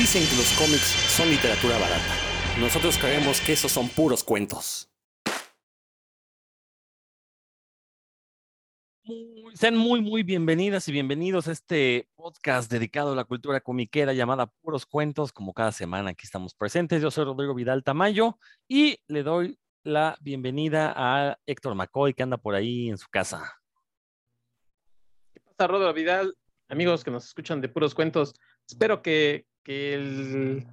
Dicen que los cómics son literatura barata. Nosotros creemos que esos son puros cuentos. Sean muy, muy bienvenidas y bienvenidos a este podcast dedicado a la cultura comiquera llamada Puros Cuentos. Como cada semana aquí estamos presentes. Yo soy Rodrigo Vidal Tamayo y le doy la bienvenida a Héctor McCoy que anda por ahí en su casa. ¿Qué pasa, Rodrigo Vidal? Amigos que nos escuchan de Puros Cuentos, espero que, que el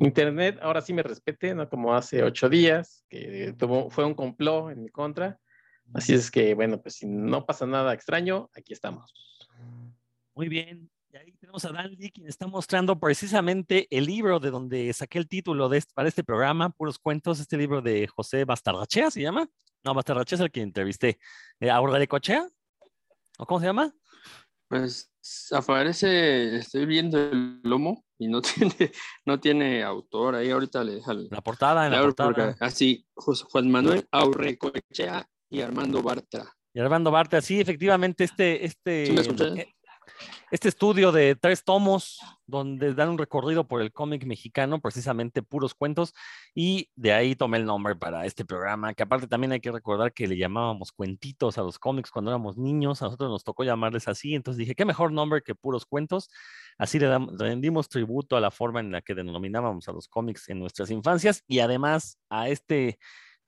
Internet ahora sí me respete, no como hace ocho días, que fue un complot en mi contra. Así es que, bueno, pues si no pasa nada extraño, aquí estamos. Muy bien. Y ahí tenemos a Dan Lee, quien está mostrando precisamente el libro de donde saqué el título de este, para este programa, Puros Cuentos, este libro de José Bastarrachea, ¿se llama? No, Bastarrachea es el que entrevisté. Eh, ¿Aurora Cochea? ¿O cómo se llama? Pues aparece, estoy viendo el lomo y no tiene, no tiene autor. Ahí ahorita le deja la portada, en la portada. Así, Juan Manuel Aurrecochea y Armando Bartra. Y Armando Bartra, sí, efectivamente, este, este, este estudio de tres tomos donde dan un recorrido por el cómic mexicano, precisamente puros cuentos, y de ahí tomé el nombre para este programa, que aparte también hay que recordar que le llamábamos cuentitos a los cómics cuando éramos niños, a nosotros nos tocó llamarles así, entonces dije, qué mejor nombre que puros cuentos, así le rendimos tributo a la forma en la que denominábamos a los cómics en nuestras infancias y además a este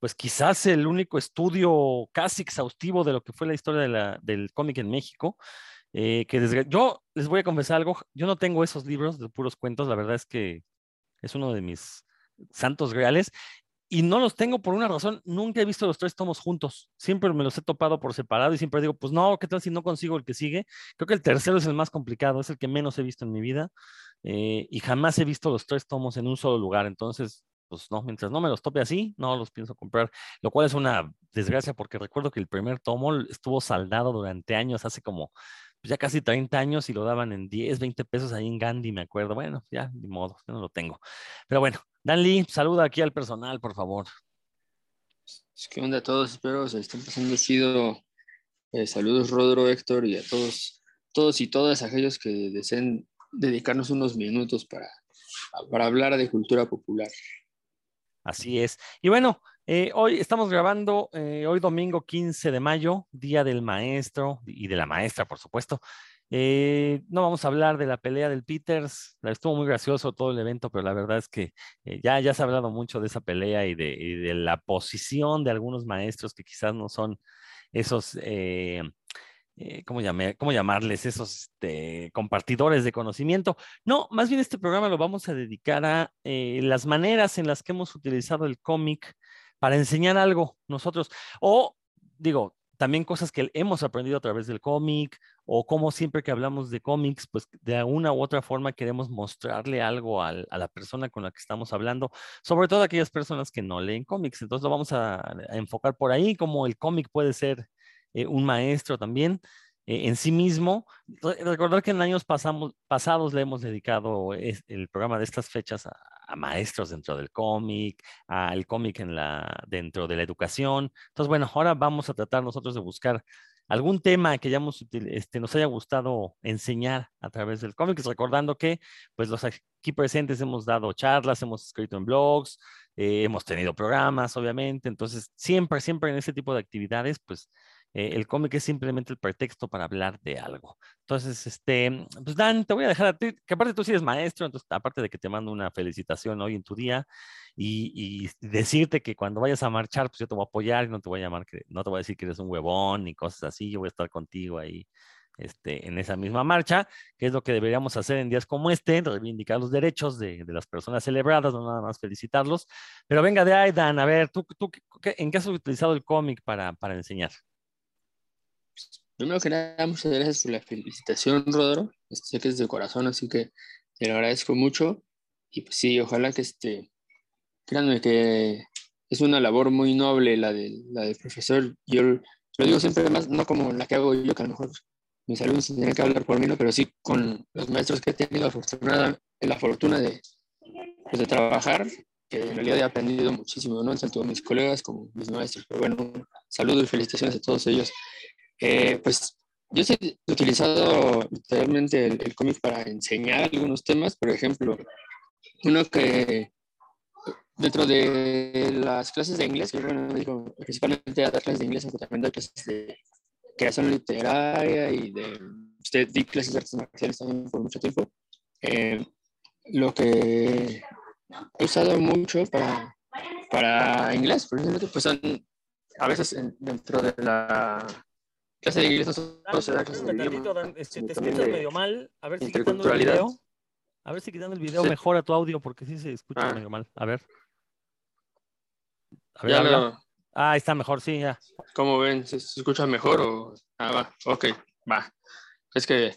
pues quizás el único estudio casi exhaustivo de lo que fue la historia del cómic en México, eh, que yo les voy a confesar algo, yo no tengo esos libros de puros cuentos, la verdad es que es uno de mis santos reales y no los tengo por una razón, nunca he visto los tres tomos juntos, siempre me los he topado por separado y siempre digo, pues no, ¿qué tal si no consigo el que sigue? Creo que el tercero es el más complicado, es el que menos he visto en mi vida eh, y jamás he visto los tres tomos en un solo lugar, entonces pues no, mientras no me los tope así, no los pienso comprar, lo cual es una desgracia porque recuerdo que el primer tomo estuvo saldado durante años, hace como ya casi 30 años y lo daban en 10, 20 pesos ahí en Gandhi, me acuerdo. Bueno, ya, ni modo, yo no lo tengo. Pero bueno, Dan Lee, saluda aquí al personal, por favor. ¿Qué onda a todos? Espero se estén pasando chido. Eh, saludos, Rodro, Héctor, y a todos, todos y todas aquellos que deseen dedicarnos unos minutos para, para hablar de cultura popular. Así es. Y bueno, eh, hoy estamos grabando, eh, hoy domingo 15 de mayo, Día del Maestro y de la Maestra, por supuesto. Eh, no vamos a hablar de la pelea del Peters, estuvo muy gracioso todo el evento, pero la verdad es que ya, ya se ha hablado mucho de esa pelea y de, la posición de algunos maestros que quizás no son esos ¿cómo, ¿cómo, llamarles? Esos este, compartidores de conocimiento. No, más bien este programa lo vamos a dedicar a las maneras en las que hemos utilizado el cómic para enseñar algo nosotros. O, digo, también cosas que hemos aprendido a través del cómic, o como siempre que hablamos de cómics, pues de una u otra forma queremos mostrarle algo a la persona con la que estamos hablando, sobre todo aquellas personas que no leen cómics. Entonces lo vamos a, a enfocar por ahí, como el cómic puede ser eh, un maestro también eh, en sí mismo. recordar que en años pasados le hemos dedicado el programa de estas fechas a, maestros dentro del cómic, al cómic en la, dentro de la educación. Entonces, bueno, ahora vamos a tratar nosotros de buscar algún tema que hayamos, este, nos haya gustado enseñar a través del cómic, recordando que pues los aquí presentes hemos dado charlas, hemos escrito en blogs, eh, hemos tenido programas, obviamente, entonces siempre, siempre en ese tipo de actividades, pues eh, el cómic es simplemente el pretexto para hablar de algo. Entonces, este, pues Dan, te voy a dejar a ti, que aparte tú sí eres maestro, entonces aparte de que te mando una felicitación hoy en tu día y, decirte que cuando vayas a marchar, pues yo te voy a apoyar y no te voy a llamar, que, no te voy a decir que eres un huevón ni cosas así, yo voy a estar contigo ahí. Este, en esa misma marcha, que es lo que deberíamos hacer en días como este, reivindicar los derechos de, las personas celebradas, no nada más felicitarlos. Pero venga de ahí, Dan, a ver, ¿tú, tú en qué has utilizado el cómic para, para enseñar? Primero que nada, muchas gracias por la felicitación, Rodro. Este, sé que es de corazón, así que te lo agradezco mucho. Y pues sí, ojalá que este, créanme que es una labor muy noble la, de, la del profesor. Yo lo digo siempre, además, no como la que hago yo, que a lo mejor mis alumnos tienen que hablar por mí, pero sí con los maestros que he tenido afortunada, la fortuna de, pues, de trabajar, que en realidad he aprendido muchísimo, ¿no? Tanto mis colegas como mis maestros. Pero bueno, saludos y felicitaciones a todos ellos. Eh, pues yo he utilizado literalmente el, cómic para enseñar algunos temas, por ejemplo, uno que dentro de las clases de inglés, que bueno, digo, principalmente a dar clases de inglés, aunque también doy clases de creación literaria y de, usted di clases de artes marciales también por mucho tiempo. Eh, lo que he usado mucho para, para inglés, por ejemplo, pues son a veces dentro de la clase de inglés no se da clase de idioma. Este, te escuchas medio mal, a ver si quitando el video, a ver si quitando el video mejora tu audio porque sí se escucha ah. medio mal. A ver. A ver, ya no. Ah, está mejor, sí, ya. ¿Cómo ven? ¿Se, escucha mejor o...? Ah, va, ok, va. Es que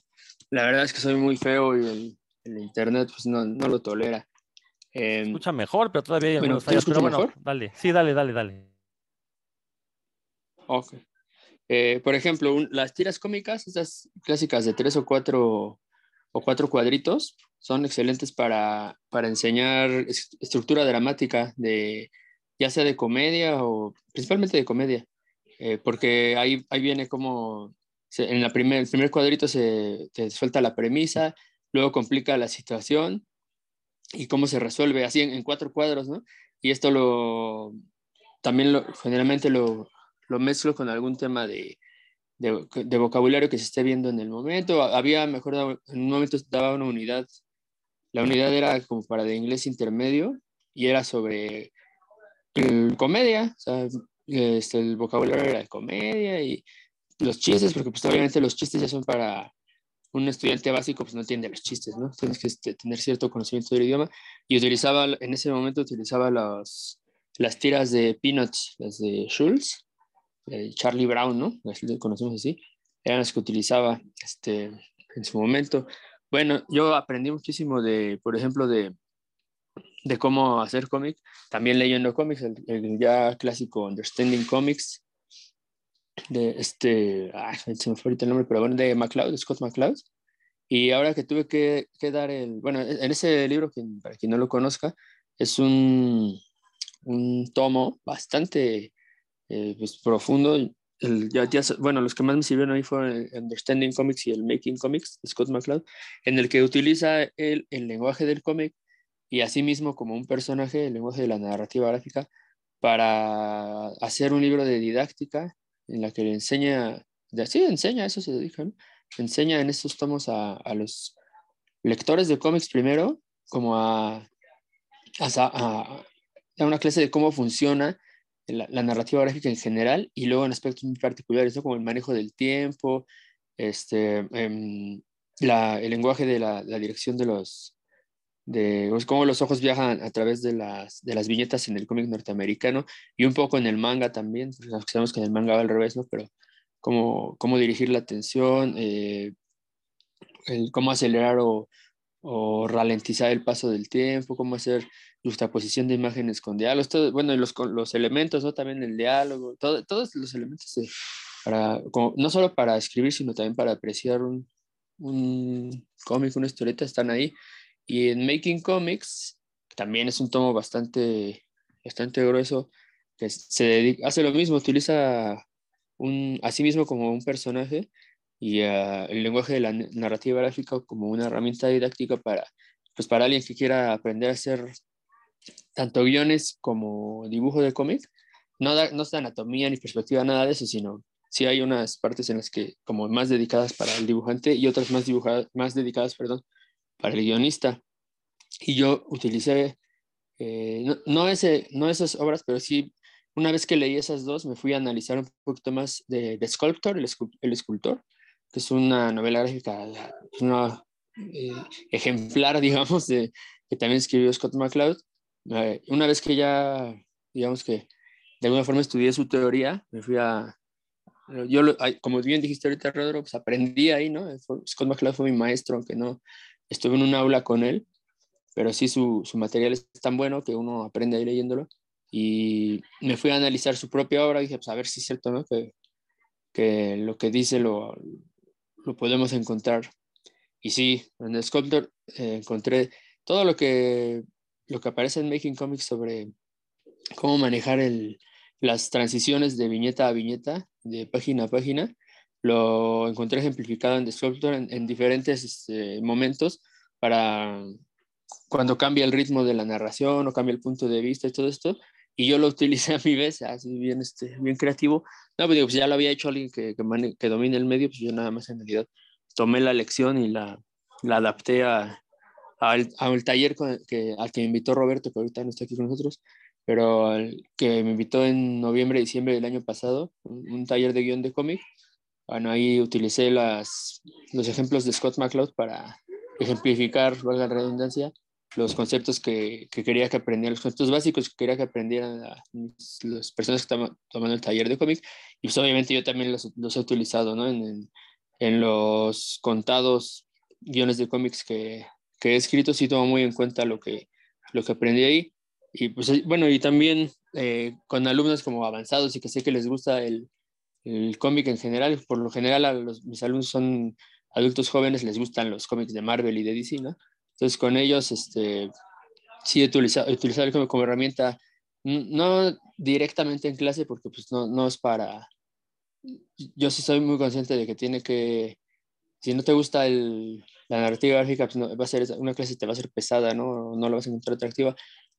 la verdad es que soy muy feo y el, internet pues no, no, lo tolera. Eh, escucha mejor, pero todavía bueno, no está. Pero bueno, dale, sí, dale, dale, dale. Ok. Eh, por ejemplo, las tiras cómicas, esas clásicas de tres o cuatro o cuatro cuadritos, son excelentes para, para enseñar estructura dramática de ya sea de comedia o principalmente de comedia, eh, porque ahí, ahí viene como en la primer, el primer cuadrito se te suelta la premisa, luego complica la situación y cómo se resuelve así en, cuatro cuadros, ¿no? Y esto lo también lo, generalmente lo, lo mezclo con algún tema de, de, de, vocabulario que se esté viendo en el momento. Había, mejor, en un momento daba una unidad, la unidad era como para de inglés intermedio y era sobre comedia, o sea, este, el vocabulario era de comedia y los chistes, porque pues obviamente los chistes ya son para un estudiante básico, pues no entiende los chistes, ¿no? Tienes que este, tener cierto conocimiento del idioma y utilizaba, en ese momento utilizaba las las tiras de Peanuts, las de Schulz, de Charlie Brown, ¿no? Las conocemos así, eran las que utilizaba este, en su momento. Bueno, yo aprendí muchísimo de, por ejemplo, de de cómo hacer cómic, también leyendo cómics, el, ya clásico Understanding Comics, de este, ah, se me fue ahorita el nombre, pero bueno, de McCloud, Scott McCloud. Y ahora que tuve que, que dar el, bueno, en ese libro, para quien no lo conozca, es un, un tomo bastante eh, pues, profundo. El, ya, ya, bueno, los que más me sirvieron ahí fueron el Understanding Comics y el Making Comics de Scott McCloud, en el que utiliza el, el lenguaje del cómic y asimismo como un personaje el lenguaje de la narrativa gráfica para hacer un libro de didáctica en la que le enseña, sí, enseña, eso se dedica, enseña en estos tomos a, a, los lectores de cómics primero, como a, a, a, una clase de cómo funciona la, la, narrativa gráfica en general y luego en aspectos muy particulares, como el manejo del tiempo, este, la, el lenguaje de la, dirección de los, de pues, cómo los ojos viajan a través de las, de las viñetas en el cómic norteamericano y un poco en el manga también, sabemos que en el manga va al revés, ¿no? Pero cómo, cómo dirigir la atención, eh, cómo acelerar o, o, ralentizar el paso del tiempo, cómo hacer justaposición de imágenes con diálogos, todo, bueno, los, los elementos, ¿no? También el diálogo, todo, todos los elementos para, no solo para escribir, sino también para apreciar un, un cómic, una historieta, están ahí y en Making Comics también es un tomo bastante, bastante grueso, que se dedica, hace lo mismo, utiliza un, a sí mismo como un personaje y uh, el lenguaje de la narrativa gráfica como una herramienta didáctica para, pues para alguien que quiera aprender a hacer tanto guiones como dibujo de cómic. No, da, no es anatomía ni perspectiva, nada de eso, sino sí hay unas partes en las que como más dedicadas para el dibujante y otras más, dibujadas, más dedicadas, perdón, para el guionista. Y yo utilicé, eh, no, ese, no esas obras, pero sí, una vez que leí esas dos, me fui a analizar un poquito más de The Sculptor, el, el escultor, que es una novela gráfica, una eh, ejemplar, digamos, de, que también escribió Scott McCloud. Eh, una vez que ya, digamos que de alguna forma estudié su teoría, me fui a, yo, como bien dijiste ahorita, Rodro, pues aprendí ahí, ¿no? Scott McCloud fue mi maestro, aunque no, estuve en un aula con él, pero sí su, su, material es tan bueno que uno aprende ahí leyéndolo. Y me fui a analizar su propia obra y dije, pues a ver si es cierto, ¿no? Que, que lo que dice lo, lo podemos encontrar. Y sí, en Sculptor eh, encontré todo lo que, lo que aparece en Making Comics sobre cómo manejar el, las transiciones de viñeta a viñeta, de página a página, lo encontré ejemplificado en The Sculptor en, diferentes este, momentos para cuando cambia el ritmo de la narración o cambia el punto de vista y todo esto, y yo lo utilicé a mi vez, así bien, este, bien creativo. No, pues, digo, pues ya lo había hecho alguien que, que, que domine el medio, pues yo nada más en realidad tomé la lección y la, la adapté a, al, al, taller que, al que me invitó Roberto, que ahorita no está aquí con nosotros, pero que me invitó en noviembre, diciembre del año pasado, un, taller de guion de cómic. Bueno, ahí utilicé las, los ejemplos de Scott McCloud para ejemplificar, valga la redundancia, los conceptos que, que, quería que aprendieran, los conceptos básicos que quería que aprendieran las personas que estaban tomando el taller de cómic. Y pues obviamente yo también los, los he utilizado, ¿no? En, en, los contados guiones de cómics que, que, he escrito, sí tomo muy en cuenta lo que, lo que aprendí ahí. Y pues bueno, y también eh, con alumnos como avanzados y que sé que les gusta el, el cómic en general, por lo general a los, mis alumnos son adultos jóvenes, les gustan los cómics de Marvel y de DC, ¿no? Entonces con ellos, este, sí he utilizado, utilizado como, como herramienta, no directamente en clase, porque pues no, no es para, yo sí soy muy consciente de que tiene que, si no te gusta el, la narrativa gráfica, pues va a ser una clase te va a ser pesada, ¿no? No la vas a encontrar atractiva,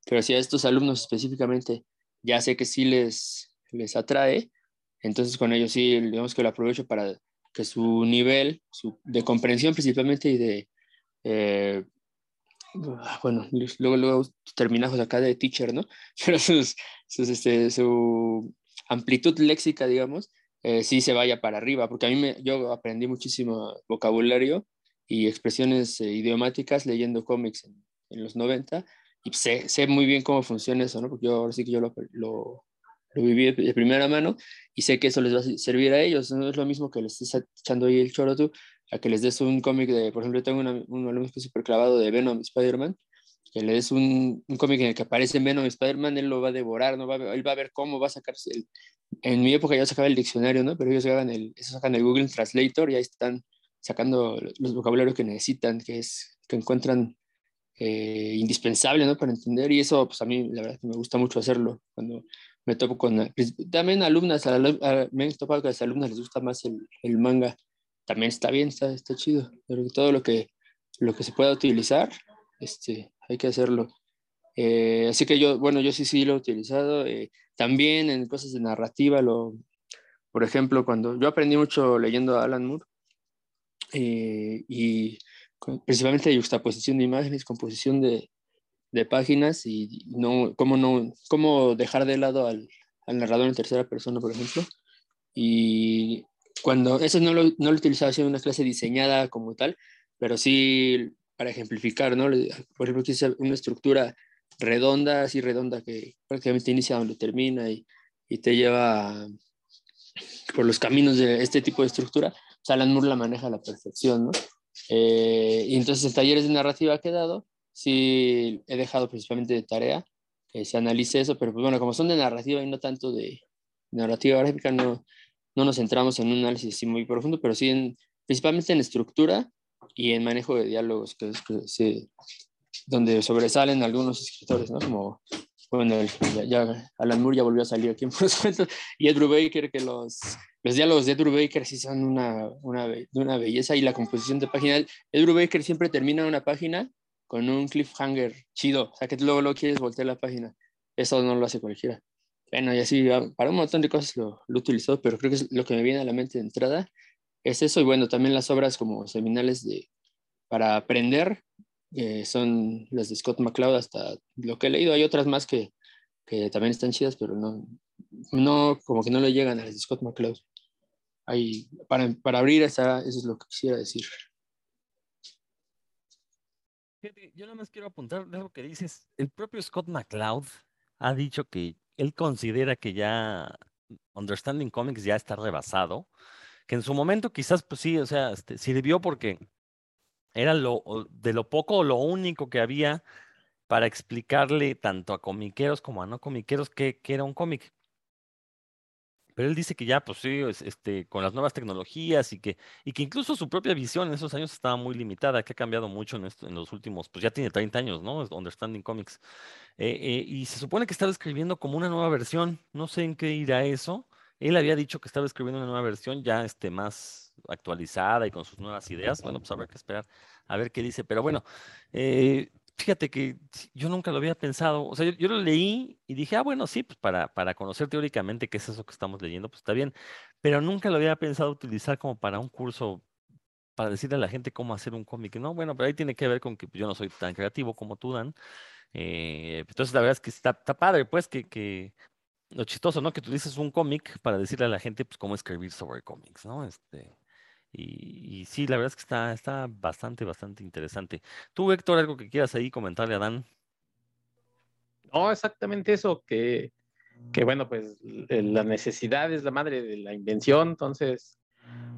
pero si a estos alumnos específicamente ya sé que sí les, les atrae, entonces con ellos sí, digamos que lo aprovecho para que su nivel su, de comprensión principalmente y de, eh, bueno, luego, luego terminamos acá de teacher, ¿no? Pero sus, este, su amplitud léxica, digamos, eh, sí se vaya para arriba, porque a mí me, yo aprendí muchísimo vocabulario y expresiones eh, idiomáticas leyendo cómics en, en, los 90 y sé, sé muy bien cómo funciona eso, ¿no? Porque yo ahora sí que yo lo, lo, lo viví de primera mano y sé que eso les va a servir a ellos. No es lo mismo que les estés echando ahí el choro tú, a que les des un cómic de, por ejemplo, yo tengo un alumno que súper clavado de Venom Spider-Man, que le des un, un cómic en el que aparece Venom Spider-Man, él lo va a devorar, ¿no? Va a, él va a ver cómo va a sacarse el, en mi época ya sacaba el diccionario, ¿no? Pero ellos sacan el, sacan el Google Translator y ahí están sacando los vocabularios que necesitan, que es que encuentran eh, indispensable, ¿no? Para entender y eso, pues a mí la verdad que me gusta mucho hacerlo cuando me topo con... Pues, también alumnas, a, me he topado que a las alumnas les gusta más el, el, manga, también está bien, está, está chido, pero todo lo que, lo que se pueda utilizar, este, hay que hacerlo. Eh, así que yo, bueno, yo sí, sí lo he utilizado. Eh, también en cosas de narrativa, lo, por ejemplo, cuando yo aprendí mucho leyendo a Alan Moore, eh, y principalmente de juxtaposición de imágenes, composición de, de páginas y no, cómo, no, cómo dejar de lado al, al, narrador en tercera persona, por ejemplo. Y cuando eso no lo, no lo utilizaba en una clase diseñada como tal, pero sí para ejemplificar, ¿no? Por ejemplo, que una estructura redonda, así redonda, que prácticamente inicia donde termina y, y te lleva por los caminos de este tipo de estructura. O sea, Alan Moore la maneja a la perfección, ¿no? Eh, y entonces en talleres de narrativa ha quedado sí he dejado principalmente de tarea que se analice eso, pero pues bueno, como son de narrativa y no tanto de narrativa gráfica, no, no nos centramos en un análisis muy profundo, pero sí en, principalmente en estructura y en manejo de diálogos, que es que donde sobresalen algunos escritores, ¿no? Como, bueno, ya, Alan Moore ya volvió a salir aquí en Cuentos, y Ed Brubaker, que los, los diálogos de Ed Brubaker sí son una, una, una belleza, y la composición de página, Ed Brubaker siempre termina una página con un cliffhanger chido, o sea, que luego lo quieres voltear la página. Eso no lo hace cualquiera. Bueno, y así, ah, para un montón de cosas lo, lo pero creo que es lo que me viene a la mente de entrada es eso. Y bueno, también las obras como seminales de, para aprender son las de Scott McCloud, hasta lo que he leído. Hay otras más que, que también están chidas, pero no, no, como que no le llegan a las de Scott McCloud. Ahí, para, para abrir, esa, eso es lo que quisiera decir. Yo nada más quiero apuntar lo que dices. El propio Scott McCloud ha dicho que él considera que ya Understanding Comics ya está rebasado, que en su momento quizás, pues sí, o sea, este, sirvió porque era lo, de lo poco o lo único que había para explicarle tanto a comiqueros como a no comiqueros qué, era un cómic. Pero él dice que ya, pues sí, este, con las nuevas tecnologías y que, y que incluso su propia visión en esos años estaba muy limitada, que ha cambiado mucho en, esto, en los últimos, pues ya tiene 30 años, ¿no? Understanding Comics. Eh, eh, y se supone que estaba escribiendo como una nueva versión, no sé en qué irá eso. Él había dicho que estaba escribiendo una nueva versión ya este, más actualizada y con sus nuevas ideas. Bueno, pues habrá que esperar a ver qué dice. Pero bueno, eh, fíjate que yo nunca lo había pensado, o sea, yo, lo leí y dije, ah, bueno, sí, pues para, para conocer teóricamente qué es eso que estamos leyendo, pues está bien, pero nunca lo había pensado utilizar como para un curso, para decirle a la gente cómo hacer un cómic, ¿no? Bueno, pero ahí tiene que ver con que pues, yo no soy tan creativo como tú, Dan. Eh, entonces, la verdad es que está, padre, pues, que, que lo chistoso, ¿no? Que tú un cómic para decirle a la gente, pues, cómo escribir sobre cómics, ¿no? Este, y, sí, la verdad es que está, está bastante, bastante interesante. ¿Tú, Héctor, algo que quieras ahí comentarle a Dan? No, exactamente eso, que, que bueno, pues la necesidad es la madre de la invención, entonces,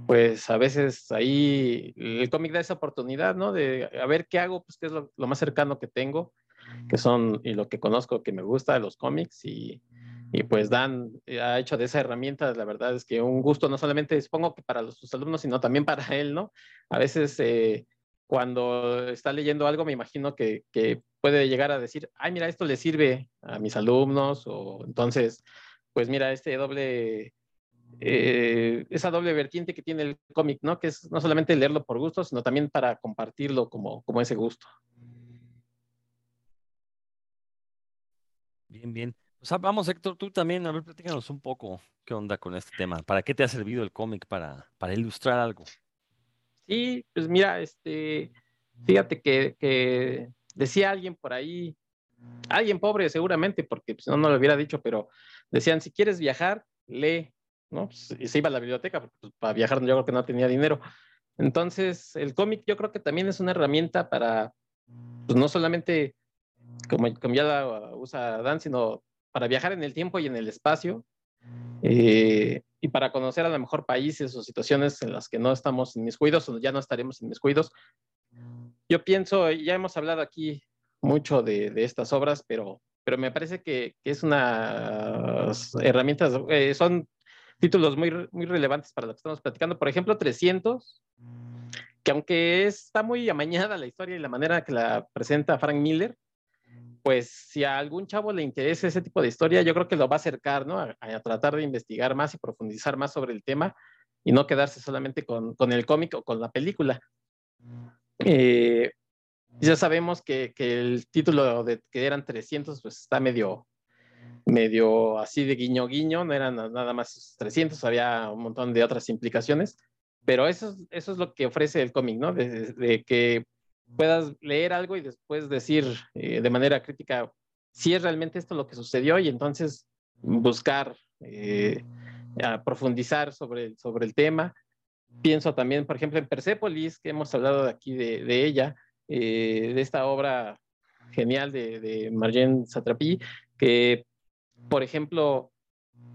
pues a veces ahí el cómic da esa oportunidad, ¿no? De a ver qué hago, pues qué es lo, lo más cercano que tengo, que son, y lo que conozco que me gusta de los cómics, y, y pues Dan eh, ha hecho de esa herramienta, la verdad es que un gusto no solamente supongo que para sus alumnos, sino también para él, ¿no? A veces eh, cuando está leyendo algo me imagino que, que, puede llegar a decir, ay, mira, esto le sirve a mis alumnos, o entonces, pues mira, este doble, eh, esa doble vertiente que tiene el cómic, ¿no? Que es no solamente leerlo por gusto, sino también para compartirlo como, como ese gusto. Bien, bien. Vamos, Héctor, tú también, a ver, platícanos un poco qué onda con este tema. ¿Para qué te ha servido el cómic? Para, para ilustrar algo. Sí, pues mira, este, fíjate que, decía alguien por ahí, alguien pobre seguramente, porque pues, no, no lo hubiera dicho, pero decían, si quieres viajar, lee, ¿no? Pues, y se iba a la biblioteca, pues, para viajar yo creo que no tenía dinero. Entonces, el cómic yo creo que también es una herramienta para, pues no solamente como, como ya la usa Dan, sino para viajar en el tiempo y en el espacio eh, y para conocer a lo mejor países o situaciones en las que no estamos en mis cuidos o ya no estaremos en mis cuidos. Yo pienso, ya hemos hablado aquí mucho de, estas obras, pero, pero me parece que, es una herramientas, eh, son títulos muy, muy relevantes para lo que estamos platicando. Por ejemplo, 300, que aunque está muy amañada la historia y la manera que la presenta Frank Miller, pues si a algún chavo le interesa ese tipo de historia, yo creo que lo va a acercar, ¿no? A, tratar de investigar más y profundizar más sobre el tema y no quedarse solamente con, con el cómic o con la película. Eh, ya sabemos que, que, el título de que eran 300, pues está medio, medio así de guiño guiño, no eran nada más 300, había un montón de otras implicaciones, pero eso, eso es lo que ofrece el cómic, ¿no? De, de que puedas leer algo y después decir eh, de manera crítica si es realmente esto lo que sucedió y entonces buscar eh, profundizar sobre, sobre el tema. Pienso también, por ejemplo, en Persepolis, que hemos hablado aquí de, de ella, eh, de esta obra genial de, de Marjane Satrapi, que, por ejemplo,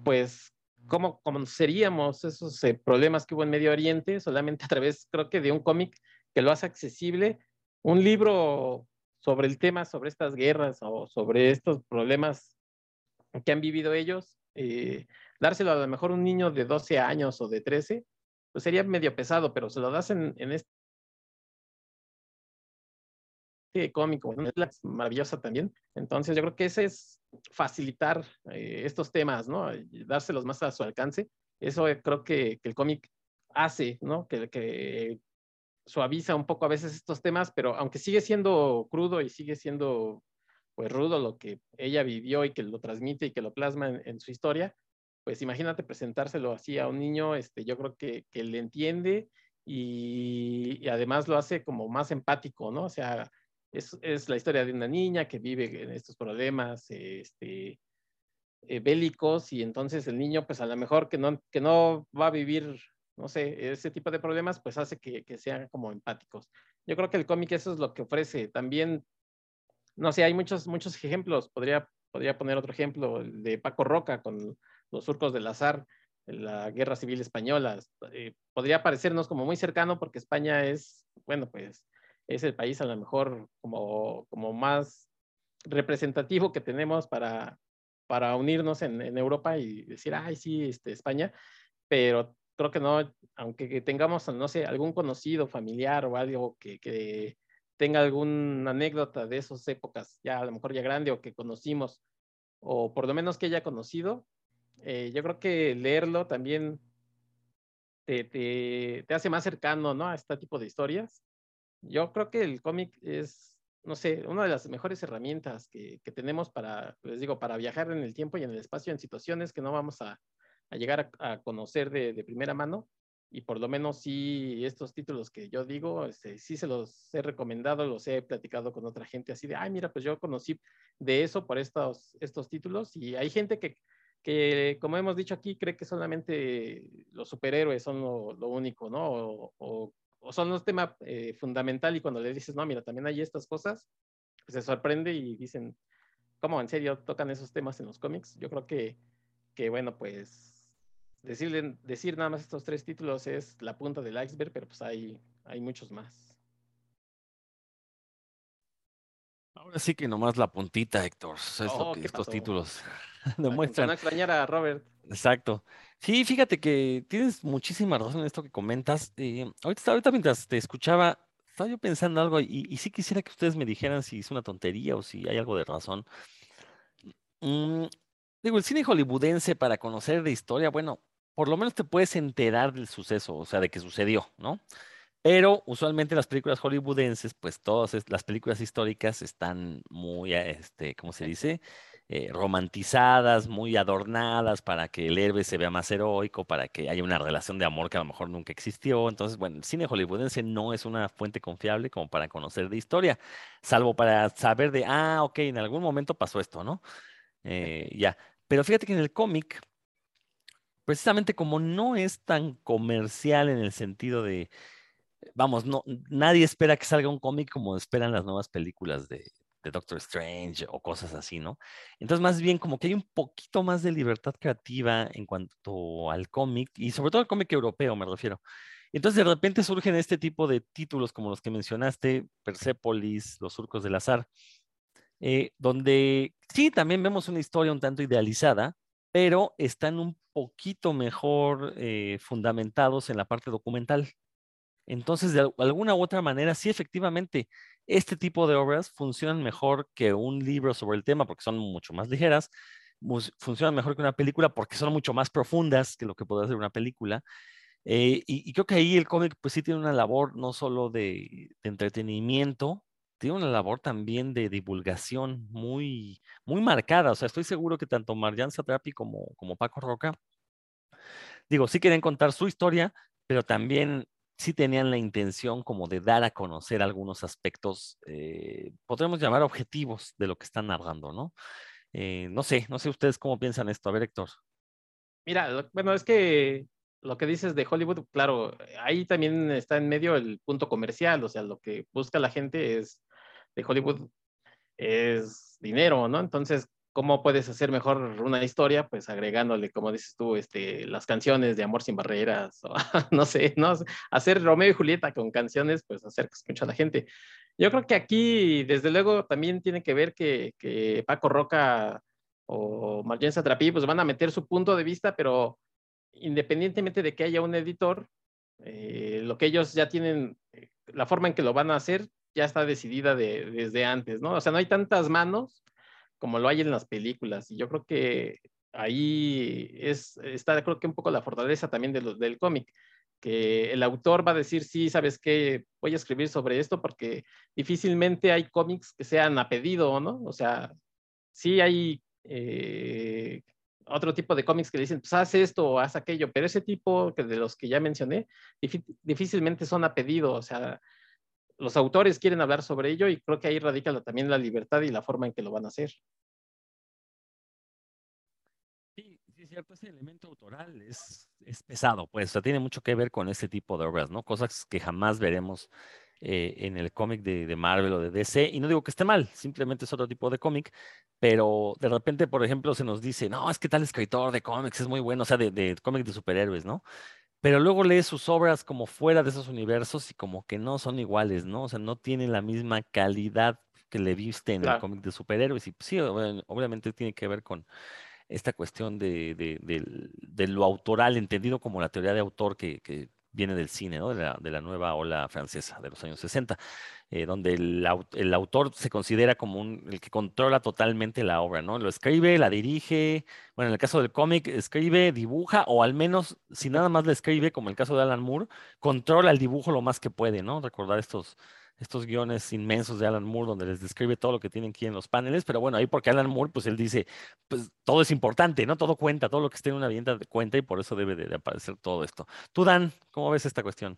pues, ¿cómo conoceríamos esos problemas que hubo en Medio Oriente? Solamente a través, creo que, de un cómic que lo hace accesible un libro sobre el tema, sobre estas guerras o sobre estos problemas que han vivido ellos, eh, dárselo a lo mejor un niño de 12 años o de 13, pues sería medio pesado, pero se lo das en, este cómico, es maravillosa también. Entonces yo creo que ese es facilitar eh, estos temas, ¿no? Dárselos más a su alcance. Eso creo que, el cómic hace, ¿no? Que, que suaviza un poco a veces estos temas, pero aunque sigue siendo crudo y sigue siendo pues rudo lo que ella vivió y que lo transmite y que lo plasma en, su historia, pues imagínate presentárselo así a un niño, este, yo creo que, que le entiende y, además lo hace como más empático, ¿no? O sea, es, es, la historia de una niña que vive en estos problemas este, eh, bélicos y entonces el niño pues a lo mejor que no, que no va a vivir no sé, ese tipo de problemas, pues hace que, sean como empáticos. Yo creo que el cómic eso es lo que ofrece. También, no sé, hay muchos, muchos ejemplos. Podría, podría poner otro ejemplo, el de Paco Roca con los surcos del azar, la guerra civil española. Eh, podría parecernos como muy cercano porque España es, bueno, pues es el país a lo mejor como, como más representativo que tenemos para, para unirnos en, en Europa y decir, ay, sí, este, España, pero creo que no, aunque tengamos, no sé, algún conocido, familiar o algo que, tenga alguna anécdota de esas épocas, ya a lo mejor ya grande o que conocimos, o por lo menos que haya conocido, eh, yo creo que leerlo también te, te, hace más cercano, ¿no? A este tipo de historias. Yo creo que el cómic es no sé, una de las mejores herramientas que, tenemos para, les digo, para viajar en el tiempo y en el espacio en situaciones que no vamos a, llegar a, conocer de, primera mano. Y por lo menos sí, estos títulos que yo digo, este, sí se los he recomendado, los he platicado con otra gente así de, ay, mira, pues yo conocí de eso por estos, estos títulos. Y hay gente que, que, como hemos dicho aquí, cree que solamente los superhéroes son lo, único, ¿no? o, o son los temas eh, fundamental y cuando le dices, no, mira, también hay estas cosas, pues se sorprende y dicen, ¿cómo en serio tocan esos temas en los cómics? Yo creo que, que bueno, pues decirle, decir nada más estos tres títulos es la punta del iceberg, pero pues hay, hay muchos más. Ahora sí que nomás la puntita, Héctor. Es lo oh, que estos títulos demuestran. No extrañar a Robert. Exacto. Sí, fíjate que tienes muchísima razón en esto que comentas. Eh, ahorita, ahorita mientras te escuchaba, estaba yo pensando algo y, sí quisiera que ustedes me dijeran si es una tontería o si hay algo de razón. Mm, digo, el cine hollywoodense para conocer de historia, bueno, por lo menos te puedes enterar del suceso, o sea, de que sucedió, ¿no? Pero usualmente las películas hollywoodenses, pues todas las películas históricas están muy, este, ¿cómo se dice? Eh, romantizadas, muy adornadas para que el héroe se vea más heroico, para que haya una relación de amor que a lo mejor nunca existió. Entonces, bueno, el cine hollywoodense no es una fuente confiable como para conocer de historia, salvo para saber de, ah, ok, en algún momento pasó esto, ¿no? Eh, ya. Pero fíjate que en el cómic, precisamente como no es tan comercial en el sentido de, vamos, no, nadie espera que salga un cómic como esperan las nuevas películas de, de Doctor Strange o cosas así, ¿no? Entonces, más bien como que hay un poquito más de libertad creativa en cuanto al cómic y sobre todo al cómic europeo, me refiero. Entonces, de repente surgen este tipo de títulos como los que mencionaste, Persepolis, Los Surcos del Azar, eh, donde sí, también vemos una historia un tanto idealizada, pero están un poquito mejor eh, fundamentados en la parte documental. Entonces, de alguna u otra manera, sí, efectivamente, este tipo de obras funcionan mejor que un libro sobre el tema porque son mucho más ligeras, funcionan mejor que una película porque son mucho más profundas que lo que puede hacer una película. Eh, y, creo que ahí el cómic pues sí tiene una labor no solo de, entretenimiento, tiene una labor también de divulgación muy, muy marcada. O sea, estoy seguro que tanto Marjan Satrapi como, como Paco Roca, digo, sí quieren contar su historia, pero también sí tenían la intención como de dar a conocer algunos aspectos, eh, podríamos llamar objetivos de lo que están narrando, ¿no? Eh, no sé, no sé ustedes cómo piensan esto. A ver, Héctor. Mira, bueno, es que lo que dices de Hollywood, claro, ahí también está en medio el punto comercial, o sea, lo que busca la gente es de Hollywood es dinero, ¿no? Entonces, ¿Cómo puedes hacer mejor una historia? Pues agregándole, como dices tú, este, las canciones de Amor sin Barreras, no sé, ¿no? Hacer Romeo y Julieta con canciones, pues hacer que escuche a la gente. Yo creo que aquí, desde luego, también tiene que ver que, que Paco Roca o Marjane Satrapi, pues van a meter su punto de vista, pero independientemente de que haya un editor, eh, lo que ellos ya tienen, eh, la forma en que lo van a hacer, ya está decidida de, desde antes, ¿no? O sea, no hay tantas manos como lo hay en las películas. Y yo creo que ahí es, está creo que un poco la fortaleza también de del cómic, que el autor va a decir, sí, sabes qué, voy a escribir sobre esto porque difícilmente hay cómics que sean a pedido, ¿no? O sea, sí hay eh, otro tipo de cómics que le dicen, pues haz esto o haz aquello, pero ese tipo que de los que ya mencioné, difícilmente son a pedido, o sea, los autores quieren hablar sobre ello y creo que ahí radica también la libertad y la forma en que lo van a hacer. Sí, es cierto, ese elemento autoral es, pesado, pues, o sea, tiene mucho que ver con ese tipo de obras, ¿no? Cosas que jamás veremos eh, en el cómic de, Marvel o de DC, y no digo que esté mal, simplemente es otro tipo de cómic, pero de repente, por ejemplo, se nos dice, no, es que tal escritor de cómics es muy bueno, o sea, de, de cómics de superhéroes, ¿no? Pero luego lees sus obras como fuera de esos universos y como que no son iguales, ¿no? O sea, no tienen la misma calidad que le viste en el cómic de superhéroes. Y pues, sí, obviamente tiene que ver con esta cuestión de, de, lo autoral, entendido como la teoría de autor que, que viene del cine, ¿no? de, la, de la nueva ola francesa de los años 60. Eh, donde el, el, autor se considera como un, el que controla totalmente la obra, ¿no? Lo escribe, la dirige, bueno, en el caso del cómic, escribe, dibuja, o al menos, si nada más le escribe, como en el caso de Alan Moore, controla el dibujo lo más que puede, ¿no? Recordar estos, estos guiones inmensos de Alan Moore donde les describe todo lo que tienen aquí en los paneles, pero bueno, ahí porque Alan Moore, pues él dice, pues todo es importante, ¿no? Todo cuenta, todo lo que esté en una vivienda cuenta y por eso debe de, aparecer todo esto. Tú, Dan, ¿cómo ves esta cuestión?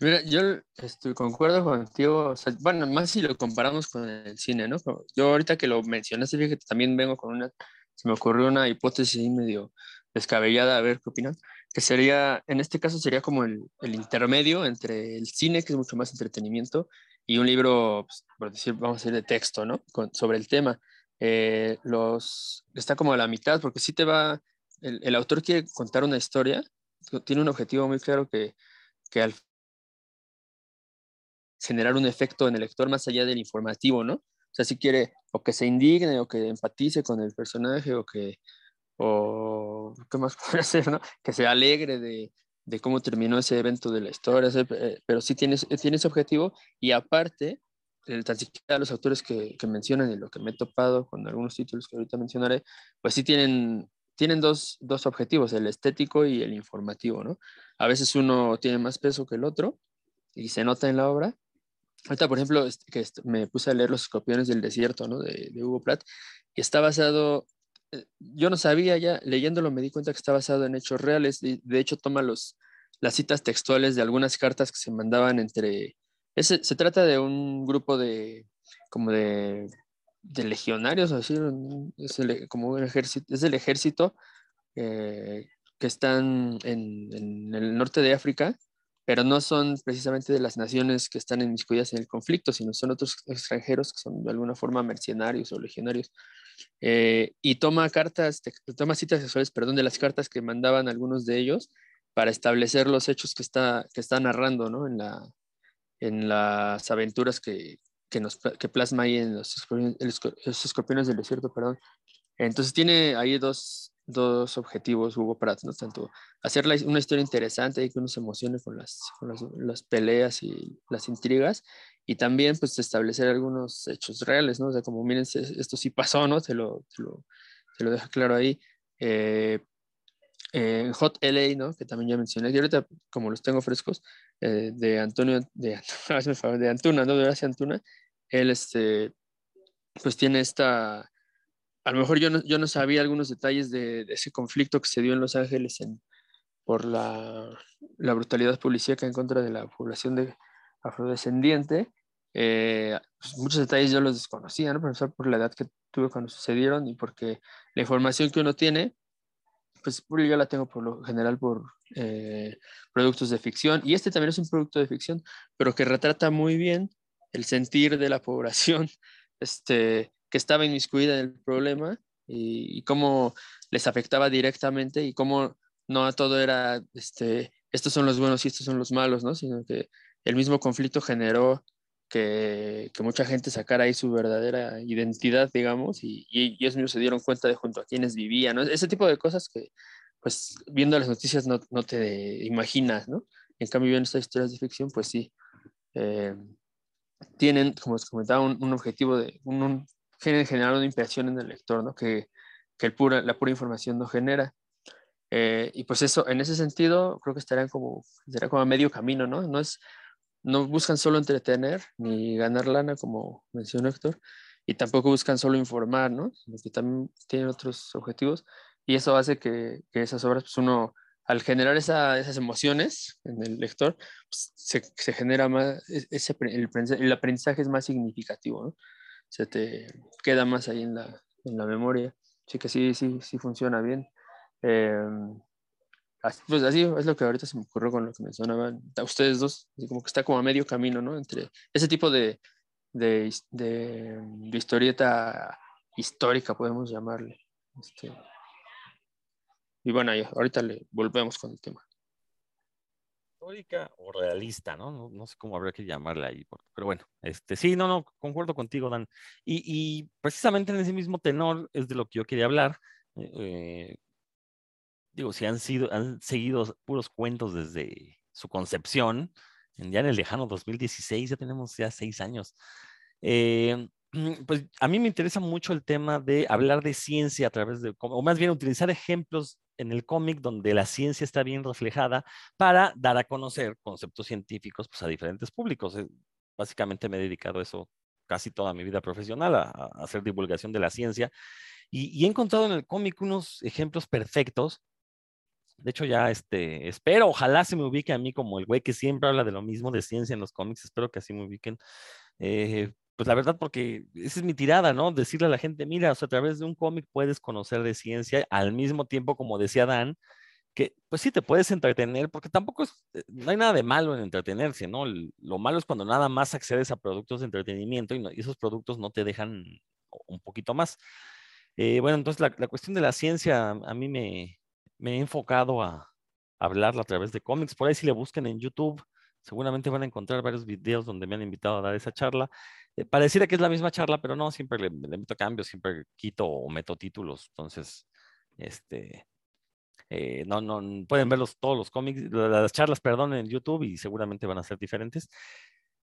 Mira, yo estoy, concuerdo contigo, bueno, más si lo comparamos con el cine, ¿no? Yo ahorita que lo mencionaste, fíjate, también vengo con una, se me ocurrió una hipótesis medio descabellada, a ver qué opinan, que sería, en este caso sería como el, el, intermedio entre el cine, que es mucho más entretenimiento, y un libro, pues, por decir, vamos a decir, de texto, ¿no? sobre el tema. Eh, los, está como a la mitad, porque sí te va, el, el, autor quiere contar una historia, tiene un objetivo muy claro que, que al generar un efecto en el lector más allá del informativo, ¿no? O sea, si quiere o que se indigne o que empatice con el personaje o que, o qué más puede hacer, ¿no? Que se alegre de, de cómo terminó ese evento de la historia, eh, pero sí tiene, tiene ese objetivo y aparte, el, tan siquiera los autores que, que, mencionan y lo que me he topado con algunos títulos que ahorita mencionaré, pues sí tienen, tienen dos, dos objetivos, el estético y el informativo, ¿no? A veces uno tiene más peso que el otro y se nota en la obra, Ahorita, por ejemplo, que me puse a leer Los escorpiones del desierto, ¿no? De, Hugo Pratt, y está basado, eh, yo no sabía ya, leyéndolo me di cuenta que está basado en hechos reales, y de hecho toma los, las citas textuales de algunas cartas que se mandaban entre, ese, se trata de un grupo de, como de, de legionarios, así, es como un ejército, es el ejército eh, que están en, en el norte de África, pero no son precisamente de las naciones que están inmiscuidas en el conflicto, sino son otros extranjeros que son de alguna forma mercenarios o legionarios. Eh, y toma cartas, toma citas sexuales, perdón, de las cartas que mandaban algunos de ellos para establecer los hechos que está, que está narrando, ¿no? En, la, en las aventuras que, que, nos, que plasma ahí en los los escorpiones del desierto, perdón. Entonces tiene ahí dos, dos objetivos Hugo Pratt, ¿no? Tanto hacer una historia interesante y que uno se emocione con las, las, peleas y las intrigas, y también pues establecer algunos hechos reales, ¿no? O sea, como miren, esto sí pasó, ¿no? Se lo, se lo, deja claro ahí. Eh, en Hot LA, ¿no? Que también ya mencioné, y ahorita como los tengo frescos, eh, de Antonio, de, de Antuna, ¿no? De Horacio Antuna, él, este, pues tiene esta a lo mejor yo no, yo no sabía algunos detalles de, ese conflicto que se dio en Los Ángeles en, por la, la, brutalidad policíaca en contra de la población de afrodescendiente. Eh, pues muchos detalles yo los desconocía, ¿no? Por, por la edad que tuve cuando sucedieron y porque la información que uno tiene, pues yo la tengo por lo general por eh, productos de ficción y este también es un producto de ficción, pero que retrata muy bien el sentir de la población este, que estaba inmiscuida en el problema y, cómo les afectaba directamente y cómo no todo era, este, estos son los buenos y estos son los malos, ¿no? Sino que el mismo conflicto generó que, que mucha gente sacara ahí su verdadera identidad, digamos, y, y, ellos mismos se dieron cuenta de junto a quienes vivían, ¿no? Ese tipo de cosas que, pues, viendo las noticias no, no te imaginas, ¿no? En cambio, en estas historias de ficción, pues sí, eh, tienen, como os comentaba, un, objetivo de, un, generar una impresión en el lector, ¿no? Que, que el pura, la pura información no genera. Eh, y pues eso, en ese sentido, creo que estarán como, será como a medio camino, ¿no? No, es, no buscan solo entretener ni ganar lana, como mencionó Héctor, y tampoco buscan solo informar, ¿no? Sino también tienen otros objetivos. Y eso hace que, que esas obras, pues uno, al generar esa, esas emociones en el lector, pues se, se, genera más, e, ese, el, aprendizaje es más significativo, ¿no? se te queda más ahí en la, en la memoria. Sí que sí, sí, sí funciona bien. Eh, pues así es lo que ahorita se me ocurrió con lo que mencionaban ustedes dos, como que está como a medio camino, ¿no? Entre ese tipo de, de, de, historieta histórica, podemos llamarle. Este, y bueno, ahorita le volvemos con el tema histórica o realista, ¿no? ¿no? sé cómo habría que llamarla ahí, pero bueno, este, sí, no, no, concuerdo contigo, Dan. Y, precisamente en ese mismo tenor es de lo que yo quería hablar. Eh, digo, si han sido, han seguido puros cuentos desde su concepción, ya en el lejano 2016, ya tenemos ya seis años. Eh, pues a mí me interesa mucho el tema de hablar de ciencia a través de, o más bien utilizar ejemplos en el cómic donde la ciencia está bien reflejada para dar a conocer conceptos científicos pues, a diferentes públicos. Eh, básicamente me he dedicado a eso casi toda mi vida profesional, a, hacer divulgación de la ciencia. Y, he encontrado en el cómic unos ejemplos perfectos. De hecho, ya este, espero, ojalá se me ubique a mí como el güey que siempre habla de lo mismo de ciencia en los cómics. Espero que así me ubiquen. Eh, pues la verdad, porque esa es mi tirada, ¿no? Decirle a la gente, mira, o a través de un cómic puedes conocer de ciencia, al mismo tiempo, como decía Dan, que pues sí te puedes entretener, porque tampoco es, eh, no hay nada de malo en entretenerse, ¿no? Lo malo es cuando nada más accedes a productos de entretenimiento y, esos productos no te dejan un poquito más. Eh, bueno, entonces la, cuestión de la ciencia a mí me, me he enfocado a, hablarla a través de cómics. Por ahí si le buscan en YouTube, seguramente van a encontrar varios videos donde me han invitado a dar esa charla. Eh, pareciera que es la misma charla, pero no, siempre le, meto cambios, siempre quito o meto títulos. Entonces, este, eh, no, no, pueden ver todos los cómics, las charlas, perdón, en YouTube y seguramente van a ser diferentes.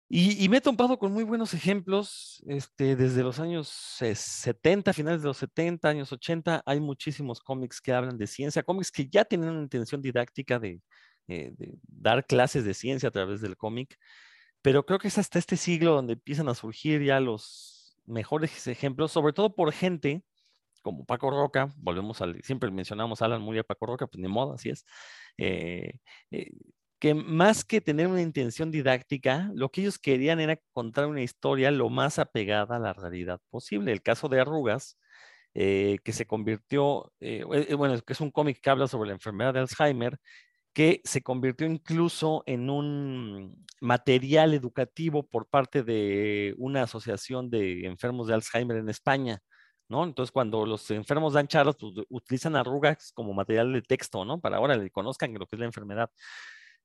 Y, me he topado con muy buenos ejemplos, este, desde los años 70, finales de los 70, años 80, hay muchísimos cómics que hablan de ciencia, cómics que ya tienen una intención didáctica de, eh, de dar clases de ciencia a través del cómic pero creo que es hasta este siglo donde empiezan a surgir ya los mejores ejemplos, sobre todo por gente como Paco Roca, volvemos al, siempre mencionamos a Alan y a Paco Roca, pues ni modo, así es, eh, eh, que más que tener una intención didáctica, lo que ellos querían era contar una historia lo más apegada a la realidad posible. El caso de Arrugas, eh, que se convirtió, bueno, que es un cómic que habla sobre la enfermedad de Alzheimer, que se convirtió incluso en un material educativo por parte de una asociación de enfermos de Alzheimer en España, ¿no? Entonces, cuando los enfermos dan charlas, pues utilizan arrugas como material de texto, ¿no? Para ahora le conozcan lo que es la enfermedad.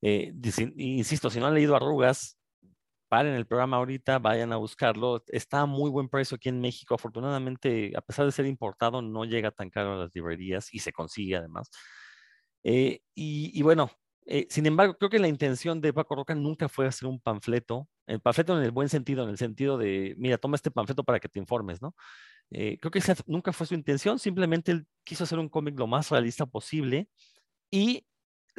Eh, insisto, si no han leído arrugas, paren el programa ahorita, vayan a buscarlo. Está a muy buen precio aquí en México. Afortunadamente, a pesar de ser importado, no llega tan caro a las librerías y se consigue además. Eh, y, bueno, eh, sin embargo, creo que la intención de Paco Roca nunca fue hacer un panfleto, el panfleto en el buen sentido, en el sentido de, mira, toma este panfleto para que te informes, ¿no? Eh, creo que esa nunca fue su intención, simplemente él quiso hacer un cómic lo más realista posible y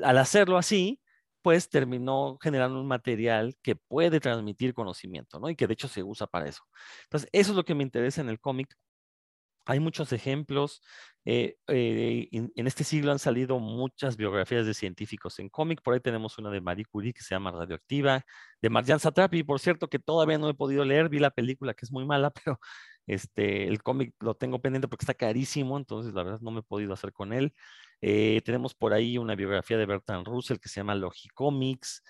al hacerlo así, pues terminó generando un material que puede transmitir conocimiento, ¿no? Y que de hecho se usa para eso. Entonces, eso es lo que me interesa en el cómic, hay muchos ejemplos. Eh, eh, en, este siglo han salido muchas biografías de científicos en cómic. Por ahí tenemos una de Marie Curie que se llama Radioactiva, de Marjan Satrapi, por cierto, que todavía no he podido leer. Vi la película que es muy mala, pero este, el cómic lo tengo pendiente porque está carísimo, entonces la verdad no me he podido hacer con él. Eh, tenemos por ahí una biografía de Bertrand Russell que se llama Logicomics.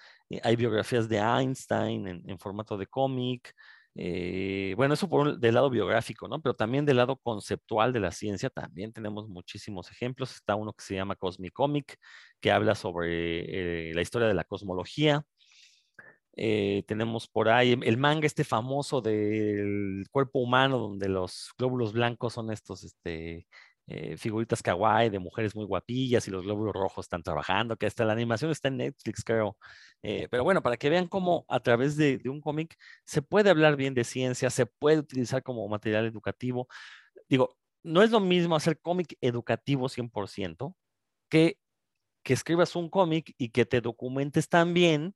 hay biografías de Einstein en, formato de cómic. Eh, bueno, eso por del lado biográfico, ¿no? Pero también del lado conceptual de la ciencia, también tenemos muchísimos ejemplos. Está uno que se llama Cosmicomic, que habla sobre eh, la historia de la cosmología. Eh, tenemos por ahí el manga este famoso del cuerpo humano, donde los glóbulos blancos son estos, este, eh, figuritas kawaii de mujeres muy guapillas y los glóbulos rojos están trabajando, que hasta la animación está en Netflix, creo. Eh, pero bueno, para que vean cómo a través de, un cómic se puede hablar bien de ciencia, se puede utilizar como material educativo. Digo, no es lo mismo hacer cómic educativo 100% que que escribas un cómic y que te documentes también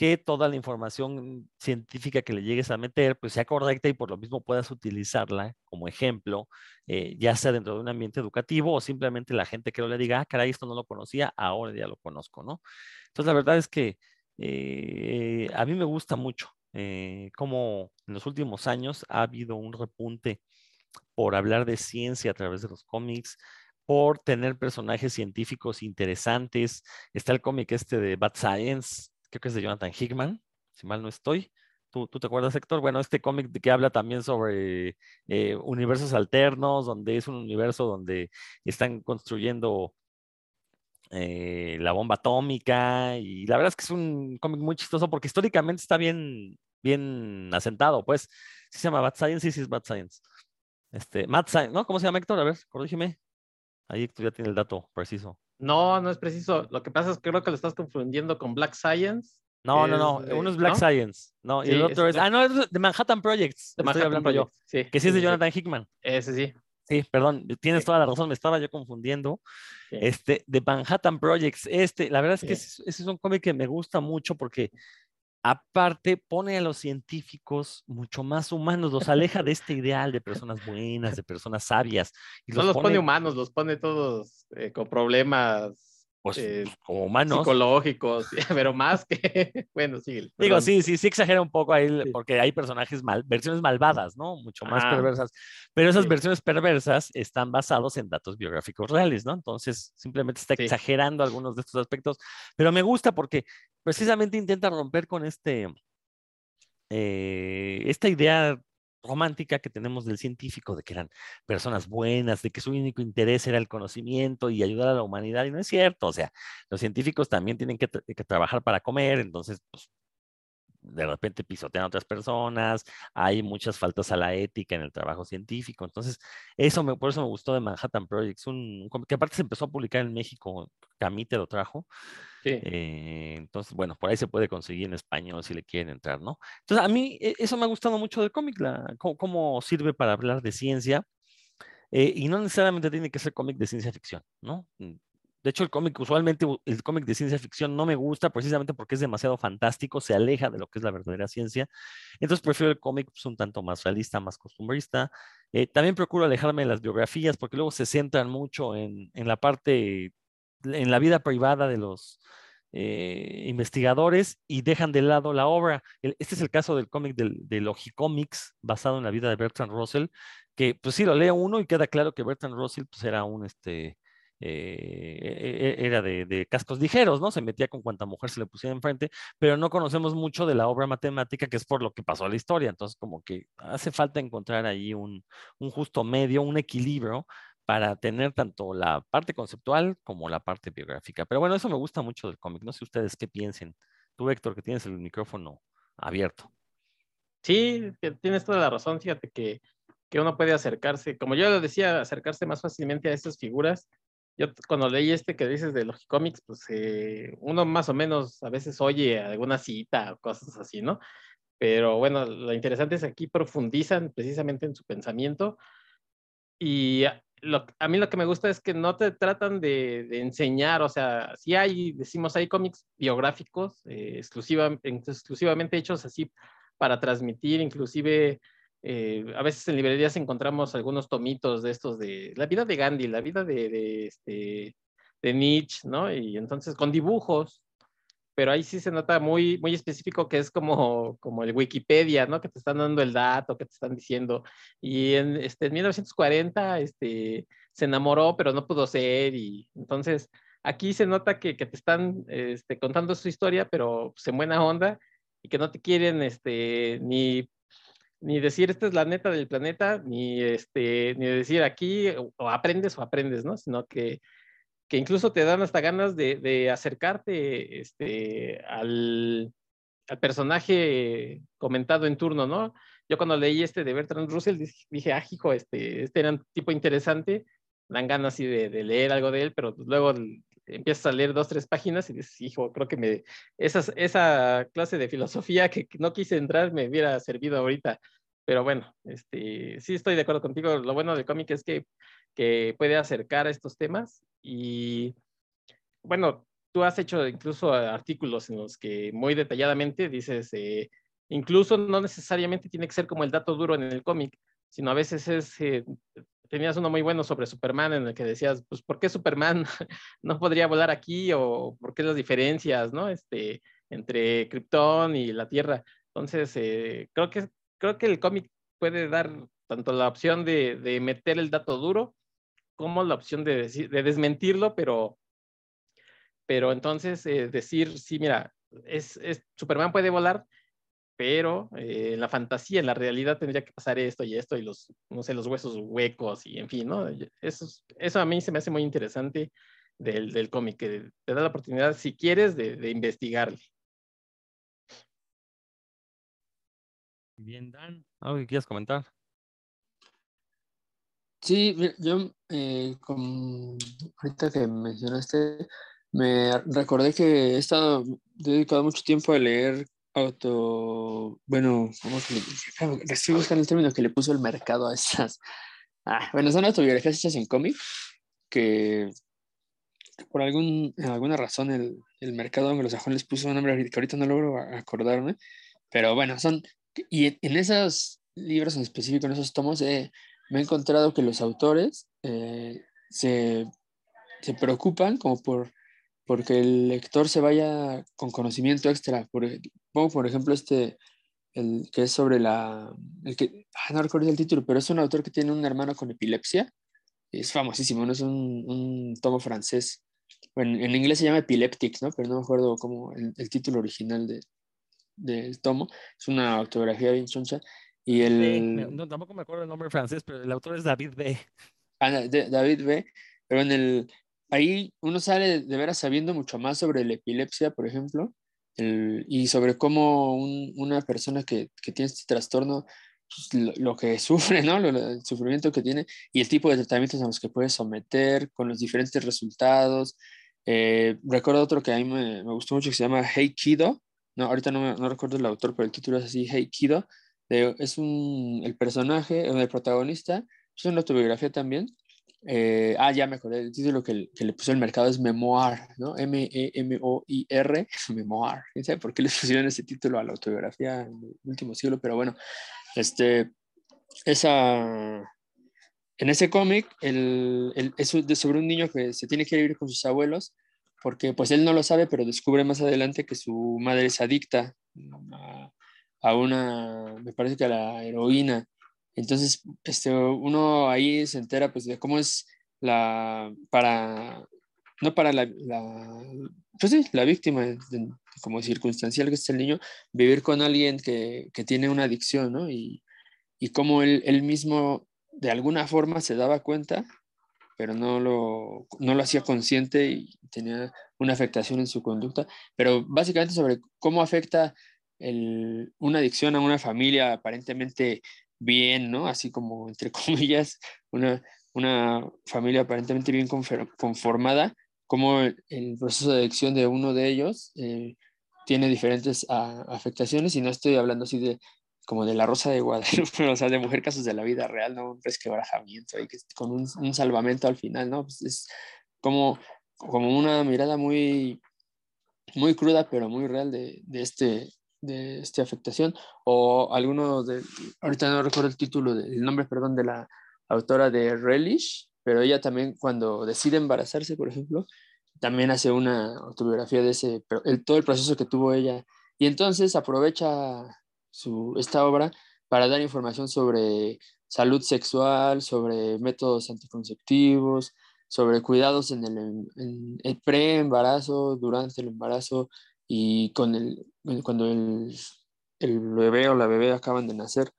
que toda la información científica que le llegues a meter pues sea correcta y por lo mismo puedas utilizarla como ejemplo, eh, ya sea dentro de un ambiente educativo o simplemente la gente que no le diga, ah, caray, esto no lo conocía, ahora ya lo conozco, ¿no? Entonces la verdad es que eh, a mí me gusta mucho eh, cómo en los últimos años ha habido un repunte por hablar de ciencia a través de los cómics, por tener personajes científicos interesantes. Está el cómic este de Bad Science, creo que es de Jonathan Hickman, si mal no estoy. ¿Tú, te acuerdas, Héctor? Bueno, este cómic que habla también sobre eh, universos alternos, donde es un universo donde están construyendo eh, la bomba atómica y la verdad es que es un cómic muy chistoso porque históricamente está bien, bien asentado, pues. Sí se llama Bad Science, sí, sí es Bad Science. Este, Mad Science, ¿no? ¿Cómo se llama Héctor? A ver, corrígeme. Ahí Héctor ya tiene el dato preciso. No, no es preciso. Lo que pasa es que creo que lo estás confundiendo con Black Science. No, no, no. Uno es Black Science. No, y el otro es. Ah, no, es de Manhattan Projects. De Manhattan hablando Projects. Yo, sí. Que sí es de Jonathan Hickman. Ese sí. Sí, perdón, tienes toda la razón, me estaba yo confundiendo. Este, de Manhattan Projects, este, la verdad es que ese, es un cómic que me gusta mucho porque aparte pone a los científicos mucho más humanos, los aleja de este ideal de personas buenas, de personas sabias. Y no los, pone, humanos, los pone todos eh, con problemas pues, eh, como humanos. Psicológicos, pero más que, bueno, sí. Digo, sí, sí, sí exagera un poco ahí, porque hay personajes mal, versiones malvadas, ¿no? Mucho más perversas, pero esas versiones perversas están basados en datos biográficos reales, ¿no? Entonces, simplemente está exagerando algunos de estos aspectos, pero me gusta porque precisamente intenta romper con este, eh, esta idea romántica que tenemos del científico, de que eran personas buenas, de que su único interés era el conocimiento y ayudar a la humanidad, y no es cierto, o sea, los científicos también tienen que, trabajar para comer, entonces, pues, de repente pisotean a otras personas, hay muchas faltas a la ética en el trabajo científico, entonces, eso me, por eso me gustó de Manhattan Projects, un, que aparte se empezó a publicar en México, Camite lo trajo, eh, entonces, bueno, por ahí se puede conseguir en español si le quieren entrar, ¿no? Entonces, a mí e, eso me ha gustado mucho del cómic, cómo, sirve para hablar de ciencia. Eh, y no necesariamente tiene que ser cómic de ciencia ficción, ¿no? De hecho, el cómic, usualmente el cómic de ciencia ficción no me gusta precisamente porque es demasiado fantástico, se aleja de lo que es la verdadera ciencia. Entonces prefiero el cómic pues, un tanto más realista, más costumbrista. Eh, también procuro alejarme de las biografías porque luego se centran mucho en, en la parte en la vida privada de los eh, investigadores y dejan de lado la obra. Este es el caso del cómic del, de Logicomics, basado en la vida de Bertrand Russell, que pues sí lo lee uno y queda claro que Bertrand Russell pues era un este eh, e, e, era de, cascos ligeros, ¿no? Se metía con cuanta mujer se le pusiera enfrente, pero no conocemos mucho de la obra matemática, que es por lo que pasó a la historia. Entonces, como que hace falta encontrar ahí un, un justo medio, un equilibrio para tener tanto la parte conceptual como la parte biográfica. Pero bueno, eso me gusta mucho del cómic. No sé ustedes qué piensen. Tú, Héctor, que tienes el micrófono abierto. Sí, tienes toda la razón. Fíjate que, que uno puede acercarse, como yo lo decía, acercarse más fácilmente a esas figuras. Yo cuando leí este que dices de los cómics, pues eh, uno más o menos a veces oye alguna cita o cosas así, ¿no? Pero bueno, lo interesante es que aquí profundizan precisamente en su pensamiento y a mí lo que me gusta es que no te tratan de, enseñar, o sea, si hay, decimos, hay cómics biográficos eh, exclusivamente hechos así para transmitir, inclusive eh, a veces en librerías encontramos algunos tomitos de estos de la vida de Gandhi, la vida de, de, este, de Nietzsche, ¿no? Y entonces con dibujos, pero ahí sí se nota muy, muy específico que es como, como el Wikipedia, ¿no? Que te están dando el dato, que te están diciendo. Y en, este, en 1940 este, se enamoró, pero no pudo ser. Y entonces aquí se nota que, que te están este, contando su historia, pero pues, en buena onda y que no te quieren este, ni, ni decir esta es la neta del planeta, ni, este, ni decir aquí o aprendes o aprendes, ¿no? Sino que que incluso te dan hasta ganas de, acercarte este, al, personaje comentado en turno, ¿no? Yo cuando leí este de Bertrand Russell dije, ah, hijo, este, este era un tipo interesante, dan ganas así de, leer algo de él, pero luego empiezas a leer dos, tres páginas y dices, hijo, creo que me, esa clase de filosofía que no quise entrar me hubiera servido ahorita. Pero bueno, este, sí estoy de acuerdo contigo. Lo bueno del cómic es que, que puede acercar a estos temas y bueno, tú has hecho incluso artículos en los que muy detalladamente dices, eh, incluso no necesariamente tiene que ser como el dato duro en el cómic, sino a veces es, eh, tenías uno muy bueno sobre Superman en el que decías, pues, ¿por qué Superman no podría volar aquí? O ¿por qué las diferencias, no? Este, entre Krypton y la Tierra. Entonces, eh, creo, que, creo que el cómic puede dar tanto la opción de, de meter el dato duro como la opción de, decir, de desmentirlo, pero, pero entonces eh, decir, sí, mira, es, Superman puede volar, pero eh, en la fantasía, en la realidad tendría que pasar esto y esto y los, no sé, los huesos huecos y en fin, ¿no? Eso, eso a mí se me hace muy interesante del, del cómic, que te da la oportunidad, si quieres, de, de investigarle. Bien, Dan, ¿algo que quieras comentar? Sí, yo, eh, ahorita que mencionaste, me recordé que he estado dedicado mucho tiempo a leer auto, bueno, ¿cómo se le Estoy buscando el término que le puso el mercado a esas, Ah, bueno, son autobiografías hechas en cómic que por algún, alguna razón el, el mercado anglosajón les puso un nombre que ahorita no logro acordarme, pero bueno, son, y en esos libros en específico, en esos tomos, me he encontrado que los autores eh, se, se, preocupan como por porque el lector se vaya con conocimiento extra. Por, pongo, por ejemplo, este, el que es sobre la, el que, ah, no recuerdo el título, pero es un autor que tiene un hermano con epilepsia, es famosísimo, ¿no? es un, un tomo francés, bueno, en inglés se llama Epileptic, ¿no? Pero no me acuerdo cómo el, el título original de, del tomo, es una autografía bien choncha, y el... no, tampoco me acuerdo el nombre francés, pero el autor es David B. Ah, David B. Pero en el, ahí uno sale de veras sabiendo mucho más sobre la epilepsia, por ejemplo, y sobre cómo una persona que, que, tiene este trastorno, pues, lo, que sufre, ¿no? el sufrimiento que tiene y el tipo de tratamientos a los que puede someter, con los diferentes resultados. Eh, recuerdo otro que a mí me, me, gustó mucho que se llama Hey Kido. No, ahorita no, no recuerdo el autor, pero el título es así, Hey Kido. es un, el personaje, el protagonista, es una autobiografía también, eh, ah, ya me acordé, el título que, que, le puso el mercado es Memoir, ¿no? M-E-M-O-I-R, Memoir. No sé por qué le pusieron ese título a la autobiografía en el último siglo, pero bueno, este, esa, en ese cómic el, el, es sobre un niño que se tiene que vivir con sus abuelos porque pues él no lo sabe, pero descubre más adelante que su madre es adicta a una, me parece que a la heroína entonces, este, uno ahí se entera pues de cómo es la, para, no para la, pues sí, la víctima, como circunstancial que es el niño, vivir con alguien que, que tiene una adicción, ¿no? Y, y cómo él, él, mismo de alguna forma se daba cuenta, pero no lo, no lo hacía consciente y tenía una afectación en su conducta, pero básicamente sobre cómo afecta el, una adicción a una familia aparentemente bien, ¿no? Así como, entre comillas, una, una familia aparentemente bien conformada, como el, proceso de adicción de uno de ellos eh, tiene diferentes ah, afectaciones, y no estoy hablando así de como de la rosa de Guadalupe, o sea, de mujer casos de la vida real, ¿no? Un resquebrajamiento ahí, con un, un, salvamento al final, ¿no? Pues es como, como una mirada muy, muy cruda, pero muy real de, de este, de esta afectación o alguno de, ahorita no recuerdo el título, el nombre, perdón, de la autora de Relish, pero ella también cuando decide embarazarse, por ejemplo, también hace una autobiografía de ese, el, todo el proceso que tuvo ella. Y entonces aprovecha su, esta obra para dar información sobre salud sexual, sobre métodos anticonceptivos, sobre cuidados en el, en el pre-embarazo, durante el embarazo, y con el, cuando el, el, bebé o la bebé acaban de nacer.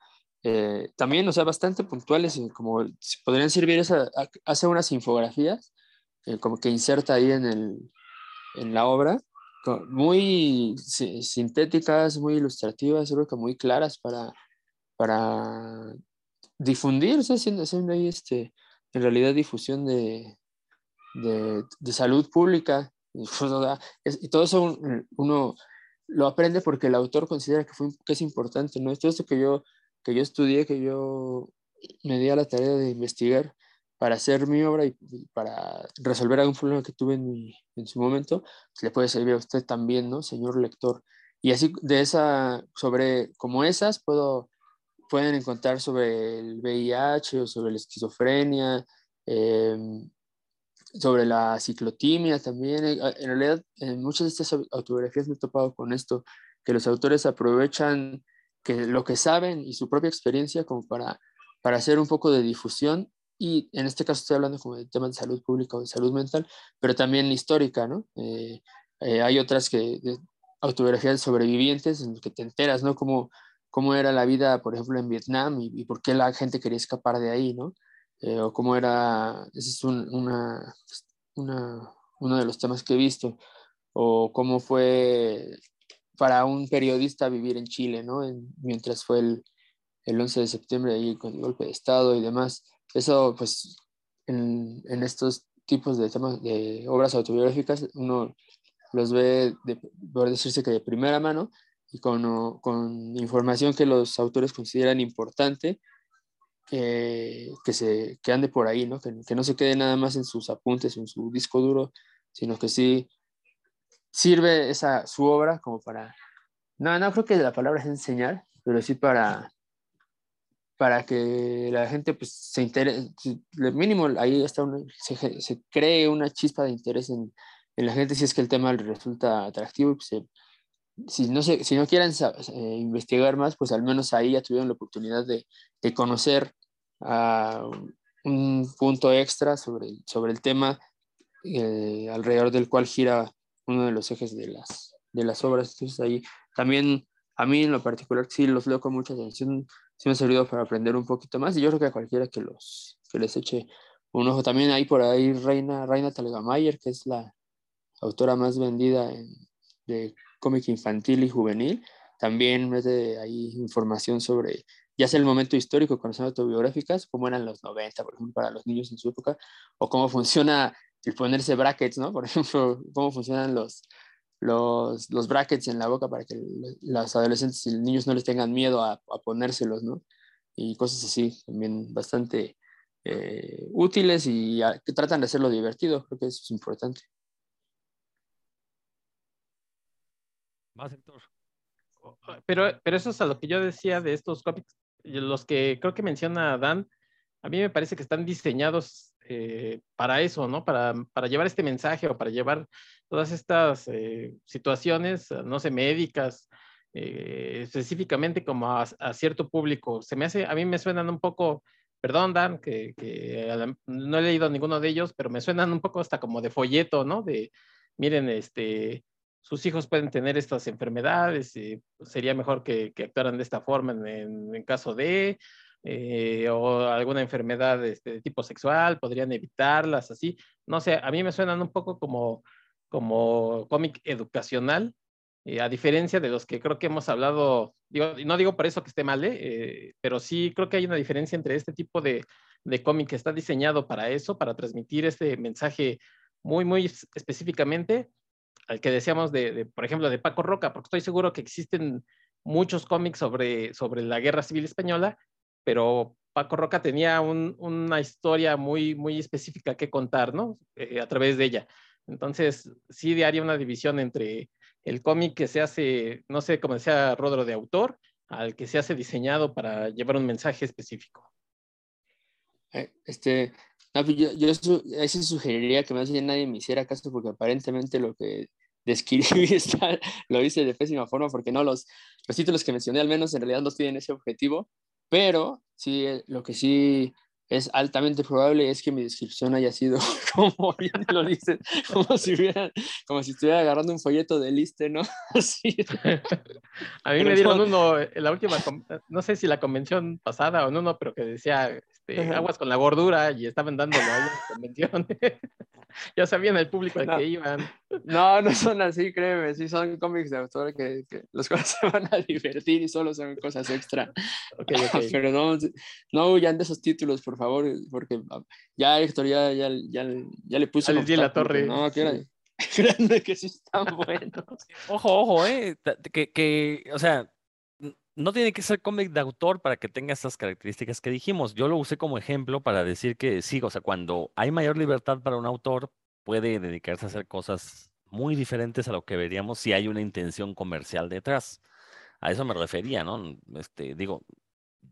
Eh, también, o sea, bastante puntuales, como podrían servir, esa, hace unas infografías, eh, como que inserta ahí en, el, en la obra, muy sintéticas, muy ilustrativas, creo que muy claras para, para difundir, o sea, haciendo, haciendo ahí este, en realidad difusión de, de, de salud pública y todo eso uno lo aprende porque el autor considera que, fue, que es importante, ¿no? Todo esto que yo, que yo estudié, que yo me di a la tarea de investigar para hacer mi obra y para resolver algún problema que tuve en, en su momento, pues le puede servir a usted también, ¿no? Señor lector. Y así de esa, sobre, como esas, puedo, pueden encontrar sobre el VIH o sobre la esquizofrenia, eh, sobre la ciclotimia también. Eh, en realidad, en muchas de estas autobiografías me he topado con esto, que los autores aprovechan que lo que saben y su propia experiencia como para, para hacer un poco de difusión y en este caso estoy hablando como de temas de salud pública o de salud mental, pero también histórica, ¿no? Eh, eh, hay otras que, de autobiografías de sobrevivientes en las que te enteras, ¿no? Cómo, cómo era la vida, por ejemplo, en Vietnam y, y por qué la gente quería escapar de ahí, ¿no? Eh, o cómo era, ese es una, una, uno de los temas que he visto, o cómo fue para un periodista vivir en Chile, ¿no? mientras fue el, el 11 de septiembre ahí con el golpe de Estado y demás. Eso, pues, en, en estos tipos de temas, de obras autobiográficas, uno los ve, de, por decirse que de primera mano, y con, con información que los autores consideran importante que, se, que ande por ahí, ¿no? Que, que, no se quede nada más en sus apuntes, en su disco duro, sino que sí sirve esa, su obra como para, no, no creo que la palabra es enseñar, pero sí para, para que la gente pues, se interese, mínimo ahí está se, se, cree una chispa de interés en, en, la gente si es que el tema le resulta atractivo. Pues, si, no se, si no quieren eh, investigar más, pues al menos ahí ya tuvieron la oportunidad de, de conocer a un punto extra sobre, sobre el tema eh, alrededor del cual gira uno de los ejes de las, de las obras. Entonces ahí también a mí en lo particular sí los leo con mucha atención, sí me ha servido para aprender un poquito más y yo creo que a cualquiera que, los, que les eche un ojo. También hay por ahí Reina, Reina Talgamayer, que es la autora más vendida de cómic infantil y juvenil. También mete ahí información sobre, ya sea el momento histórico, con las autobiográficas, cómo eran los 90, por ejemplo, para los niños en su época, o cómo funciona el ponerse brackets, ¿no? Por ejemplo, cómo funcionan los, los, los brackets en la boca para que los adolescentes y niños no les tengan miedo a, a ponérselos, ¿no? Y cosas así, también bastante eh, útiles y que tratan de hacerlo divertido, creo que eso es importante. Más, Pero, pero eso es a lo que yo decía de estos cómics, los que creo que menciona Dan, a mí me parece que están diseñados eh, para eso, ¿no? Para, para, llevar este mensaje o para llevar todas estas eh, situaciones, no sé, médicas, eh, específicamente como a, cierto público. Se me hace, a mí me suenan un poco, perdón, Dan, que, que no he leído ninguno de ellos, pero me suenan un poco hasta como de folleto, ¿no? De, miren, este, sus hijos pueden tener estas enfermedades, sería mejor que, que, actuaran de esta forma en, en caso de, eh, o alguna enfermedad este, de tipo sexual, podrían evitarlas, así. No sé, a mí me suenan un poco como, como cómic educacional, eh, a diferencia de los que creo que hemos hablado, digo, y no digo por eso que esté mal, eh, pero sí creo que hay una diferencia entre este tipo de, de cómic que está diseñado para eso, para transmitir este mensaje muy, muy específicamente, al que decíamos de, de, por ejemplo, de Paco Roca, porque estoy seguro que existen muchos cómics sobre, sobre la guerra civil española pero Paco Roca tenía una historia muy, muy específica que contar, ¿no? Eh, a través de ella. Entonces, sí haría una división entre el cómic que se hace, no sé, como decía Rodro, de autor, al que se hace diseñado para llevar un mensaje específico. Eh, este, pues, yo, yo sí sugeriría que más bien nadie me hiciera caso porque aparentemente lo que describí está, lo hice de pésima forma porque no los, los títulos que mencioné al menos en realidad no tienen ese objetivo pero sí, eh, lo que sí es altamente probable es que mi descripción haya sido, como bien lo dicen, como si, como si estuviera agarrando un folleto de liste, ¿no? Así. A mí me dieron uno, en la última, no sé si la convención pasada o no, no, pero que decía este, aguas con la gordura y estaban dándolo ahí en la convención. ya sabían el público al que iban. No, no son así, créeme, sí son cómics de autor que, los cuales se van a divertir y solo son cosas extra. Pero no, no huyan de esos títulos, por favor, porque ya Héctor ya, ya, ya, ya le puse... la torre. No, que grande que sí están buenos. Ojo, ojo, eh, que, que, o sea, no tiene que ser cómic de autor para que tenga estas características que dijimos. Yo lo usé como ejemplo para decir que sí, o sea, cuando hay mayor libertad para un autor, puede dedicarse a hacer cosas muy diferentes a lo que veríamos si hay una intención comercial detrás. A eso me refería, ¿no? Este, digo,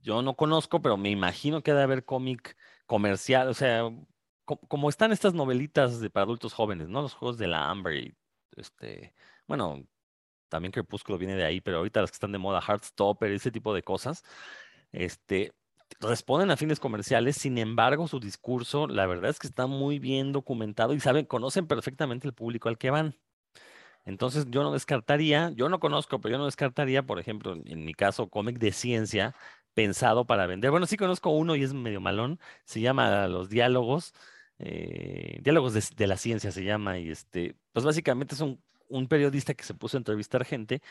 yo no conozco, pero me imagino que debe haber cómic comercial, o sea, como están estas novelitas de, para adultos jóvenes, ¿no? Los juegos de la Amber este, bueno, también Crepúsculo viene de ahí, pero ahorita las que están de moda, Heartstopper, ese tipo de cosas, este, responden a fines comerciales, sin embargo, su discurso, la verdad es que está muy bien documentado y saben, conocen perfectamente el público al que van. Entonces, yo no descartaría, yo no conozco, pero yo no descartaría, por ejemplo, en mi caso, cómic de ciencia pensado para vender. Bueno, sí conozco uno y es medio malón, se llama Los Diálogos, eh, Diálogos de, de, la Ciencia se llama, y este, pues básicamente es un un periodista que se puso a entrevistar gente,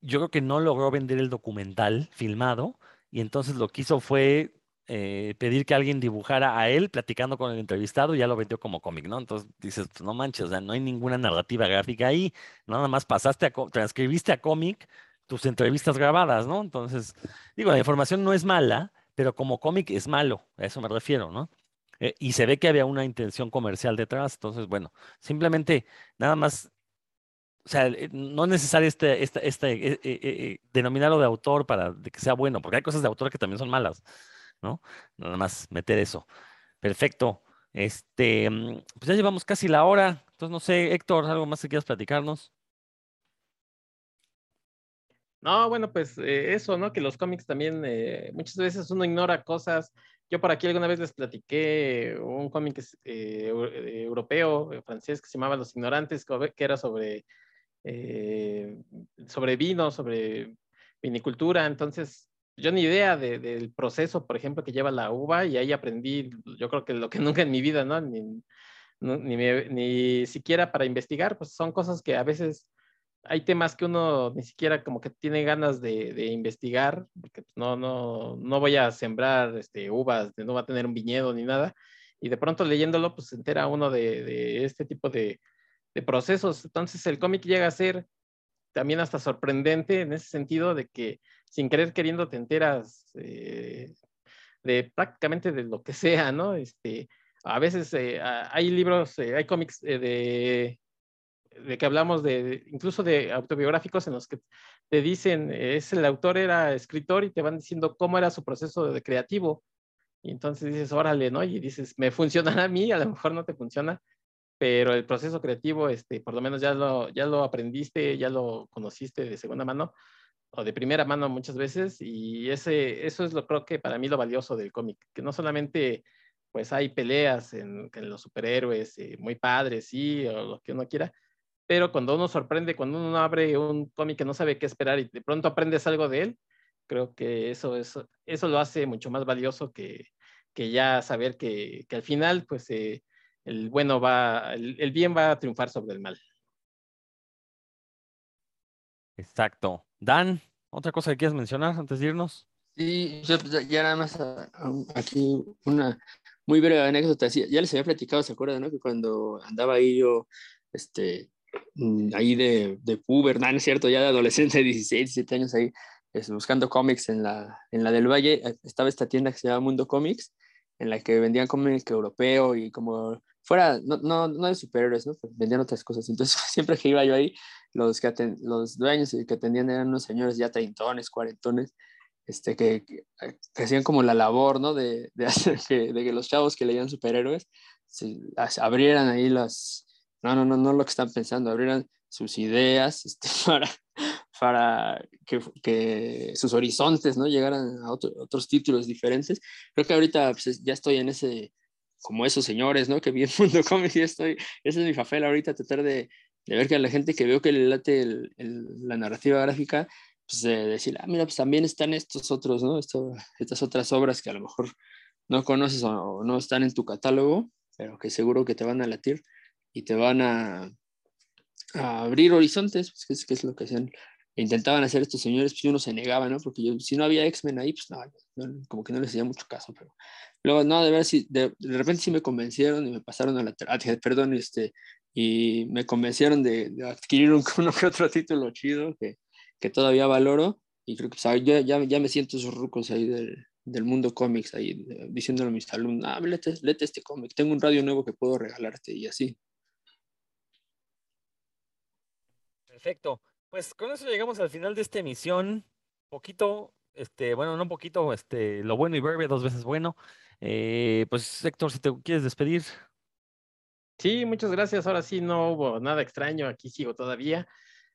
yo creo que no logró vender el documental filmado y entonces lo que hizo fue eh, pedir que alguien dibujara a él platicando con el entrevistado y ya lo vendió como cómic, ¿no? Entonces dices, no manches, o sea, no hay ninguna narrativa gráfica ahí, nada más pasaste a, transcribiste a cómic tus entrevistas grabadas, ¿no? Entonces, digo, la información no es mala, pero como cómic es malo, a eso me refiero, ¿no? Eh, y se ve que había una intención comercial detrás, entonces, bueno, simplemente nada más, o sea, eh, no es necesario este, este, este eh, denominarlo de autor para que sea bueno, porque hay cosas de autor que también son malas, ¿no? Nada más meter eso. Perfecto. Este, mm, pues ya llevamos casi la hora, entonces no sé, Héctor, algo más que quieras platicarnos. No, bueno, pues eso, ¿no? Que los cómics también muchas veces uno ignora cosas yo por aquí alguna vez les platiqué un cómic eh, eh, europeo, eh, francés, que se llamaba Los Ignorantes, que era sobre, sobre vino, sobre vinicultura. Entonces, yo ni idea del proceso, por ejemplo, que lleva la uva y ahí aprendí, yo creo que lo que nunca en mi vida, ¿no? Ni, ni, ni siquiera para investigar, pues son cosas que a veces hay temas que uno ni siquiera como que tiene ganas de, investigar, porque pues, no, no, no voy a sembrar este, uvas, no va a tener un viñedo ni nada, y de pronto leyéndolo, pues se entera uno de, este tipo de, procesos. Entonces el cómic llega a ser también hasta sorprendente en ese sentido de que sin querer queriendo te enteras eh, de prácticamente de lo que sea, ¿no? Este, a veces eh, hay libros, eh, hay cómics de de que hablamos de, incluso de autobiográficos en los que te dicen, es el autor era escritor y te van diciendo cómo era su proceso de creativo. Y entonces dices, órale, ¿no? Y dices, me funcionará a mí, a lo mejor no te funciona, pero el proceso creativo, este, por lo menos ya lo, ya lo aprendiste, ya lo conociste de segunda mano o de primera mano muchas veces y ese, eso es lo creo que para mí lo valioso del cómic, que no solamente pues hay peleas en, en los superhéroes eh, muy padres, sí, o lo que uno quiera, pero cuando uno sorprende, cuando uno abre un cómic que no sabe qué esperar y de pronto aprendes algo de él, creo que eso, eso, eso lo hace mucho más valioso que, que ya saber que, que, al final, pues, eh, el bueno va, el, bien va a triunfar sobre el mal. Exacto. Dan, ¿otra cosa que quieras mencionar antes de irnos? Sí, yo pues, ya nada más ah, aquí una muy breve anécdota. ya les había platicado, ¿se acuerdan? No? Que cuando andaba ahí yo, este, ahí de, de puber, no, es cierto, ya de adolescente, de 16, 17 años ahí, es, buscando cómics en la, en la del Valle, eh, estaba esta tienda que se llama Mundo Comics, en la que vendían cómics europeo y como fuera, no, no, no de superhéroes, ¿no? Pues vendían otras cosas. Entonces, siempre que iba yo ahí, los, que los dueños que atendían eran unos señores ya treintones, cuarentones, este, que, que, hacían como la labor, ¿no? De, de hacer que, de que los chavos que leían superhéroes se, abrieran ahí las, no, no, no, no lo que están pensando, abrieran sus ideas este, para, para que, que, sus horizontes no llegaran a otros títulos diferentes. Creo que ahorita pues, ya estoy en ese, como esos señores, ¿no? Que vi el mundo cómic y estoy, ese es mi papel ahorita, tratar de, de, ver que a la gente que veo que le late el, la narrativa gráfica, pues de decir, ah, mira, pues también están estos otros, ¿no? Esto, estas otras obras que a lo mejor no conoces o no están en tu catálogo, pero que seguro que te van a latir y te van a, abrir horizontes, pues, que es, que es lo que hacían intentaban hacer estos señores, pues uno se negaba, ¿no? Porque yo, si no había X-Men ahí, pues no, como que no les hacía mucho caso, pero luego, no, de ver si de, de, repente sí me convencieron y me pasaron a la terapia, perdón, este, y me convencieron de, adquirir un, uno que otro título chido que, que todavía valoro, y creo que pues, ya, ya, ya, me siento esos rucos ahí del, del mundo cómics, ahí diciéndole a mis alumnos, ah, lete, lete este cómic, tengo un radio nuevo que puedo regalarte, y así. Perfecto. Pues con eso llegamos al final de esta emisión. Poquito, este, bueno, no un poquito, este, lo bueno y breve, dos veces bueno. Eh, pues Héctor, si te quieres despedir. Sí, muchas gracias. Ahora sí no hubo nada extraño, aquí sigo todavía.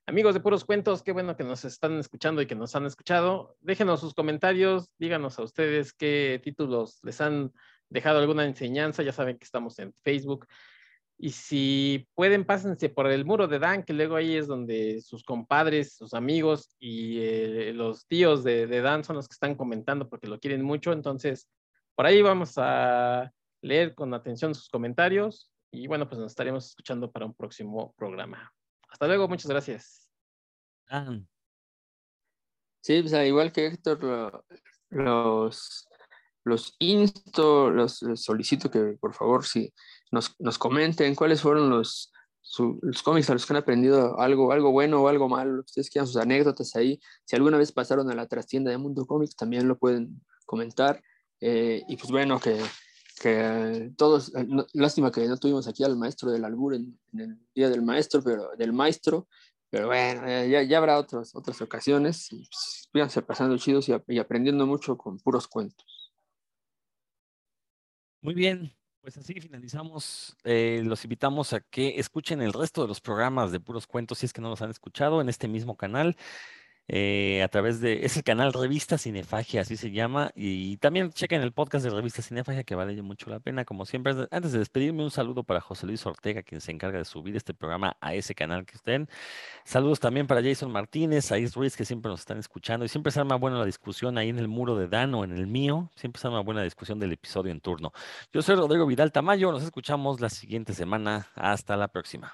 Amigos de Puros Cuentos, qué bueno que nos están escuchando y que nos han escuchado. Déjenos sus comentarios, díganos a ustedes qué títulos les han dejado alguna enseñanza. Ya saben que estamos en Facebook, y si pueden, pásense por el muro de Dan, que luego ahí es donde sus compadres, sus amigos y eh, los tíos de, Dan son los que están comentando porque lo quieren mucho. Entonces, por ahí vamos a leer con atención sus comentarios. Y bueno, pues nos estaremos escuchando para un próximo programa. Hasta luego, muchas gracias. Sí, pues igual que Héctor, los, los insto, los solicito que por favor, si nos, comenten cuáles fueron los, los cómics a los que han aprendido algo, algo bueno o algo malo, ustedes quieran sus anécdotas ahí, si alguna vez pasaron a la trastienda de Mundo Cómics, también lo pueden comentar. Eh, y pues bueno, que, que todos, eh, lástima que no tuvimos aquí al maestro del albur en, el Día del Maestro, pero del Maestro, pero bueno, ya, ya habrá otras, otras ocasiones y pues, pasando chidos y aprendiendo mucho con puros cuentos. Muy bien, pues así finalizamos. Eh, los invitamos a que escuchen el resto de los programas de Puros Cuentos, si es que no los han escuchado, en este mismo canal. Eh, a través de, es el canal Revista Cinefagia, así se llama, y también chequen el podcast de Revista Cinefagia que vale mucho la pena, como siempre. Antes de despedirme, un saludo para José Luis Ortega, quien se encarga de subir este programa a ese canal que estén. Saludos también para Jason Martínez, a Ruiz, que siempre nos están escuchando, y siempre se arma buena la discusión ahí en el muro de Dan o en el mío, siempre se arma buena discusión del episodio en turno. Yo soy Rodrigo Vidal Tamayo, nos escuchamos la siguiente semana, hasta la próxima.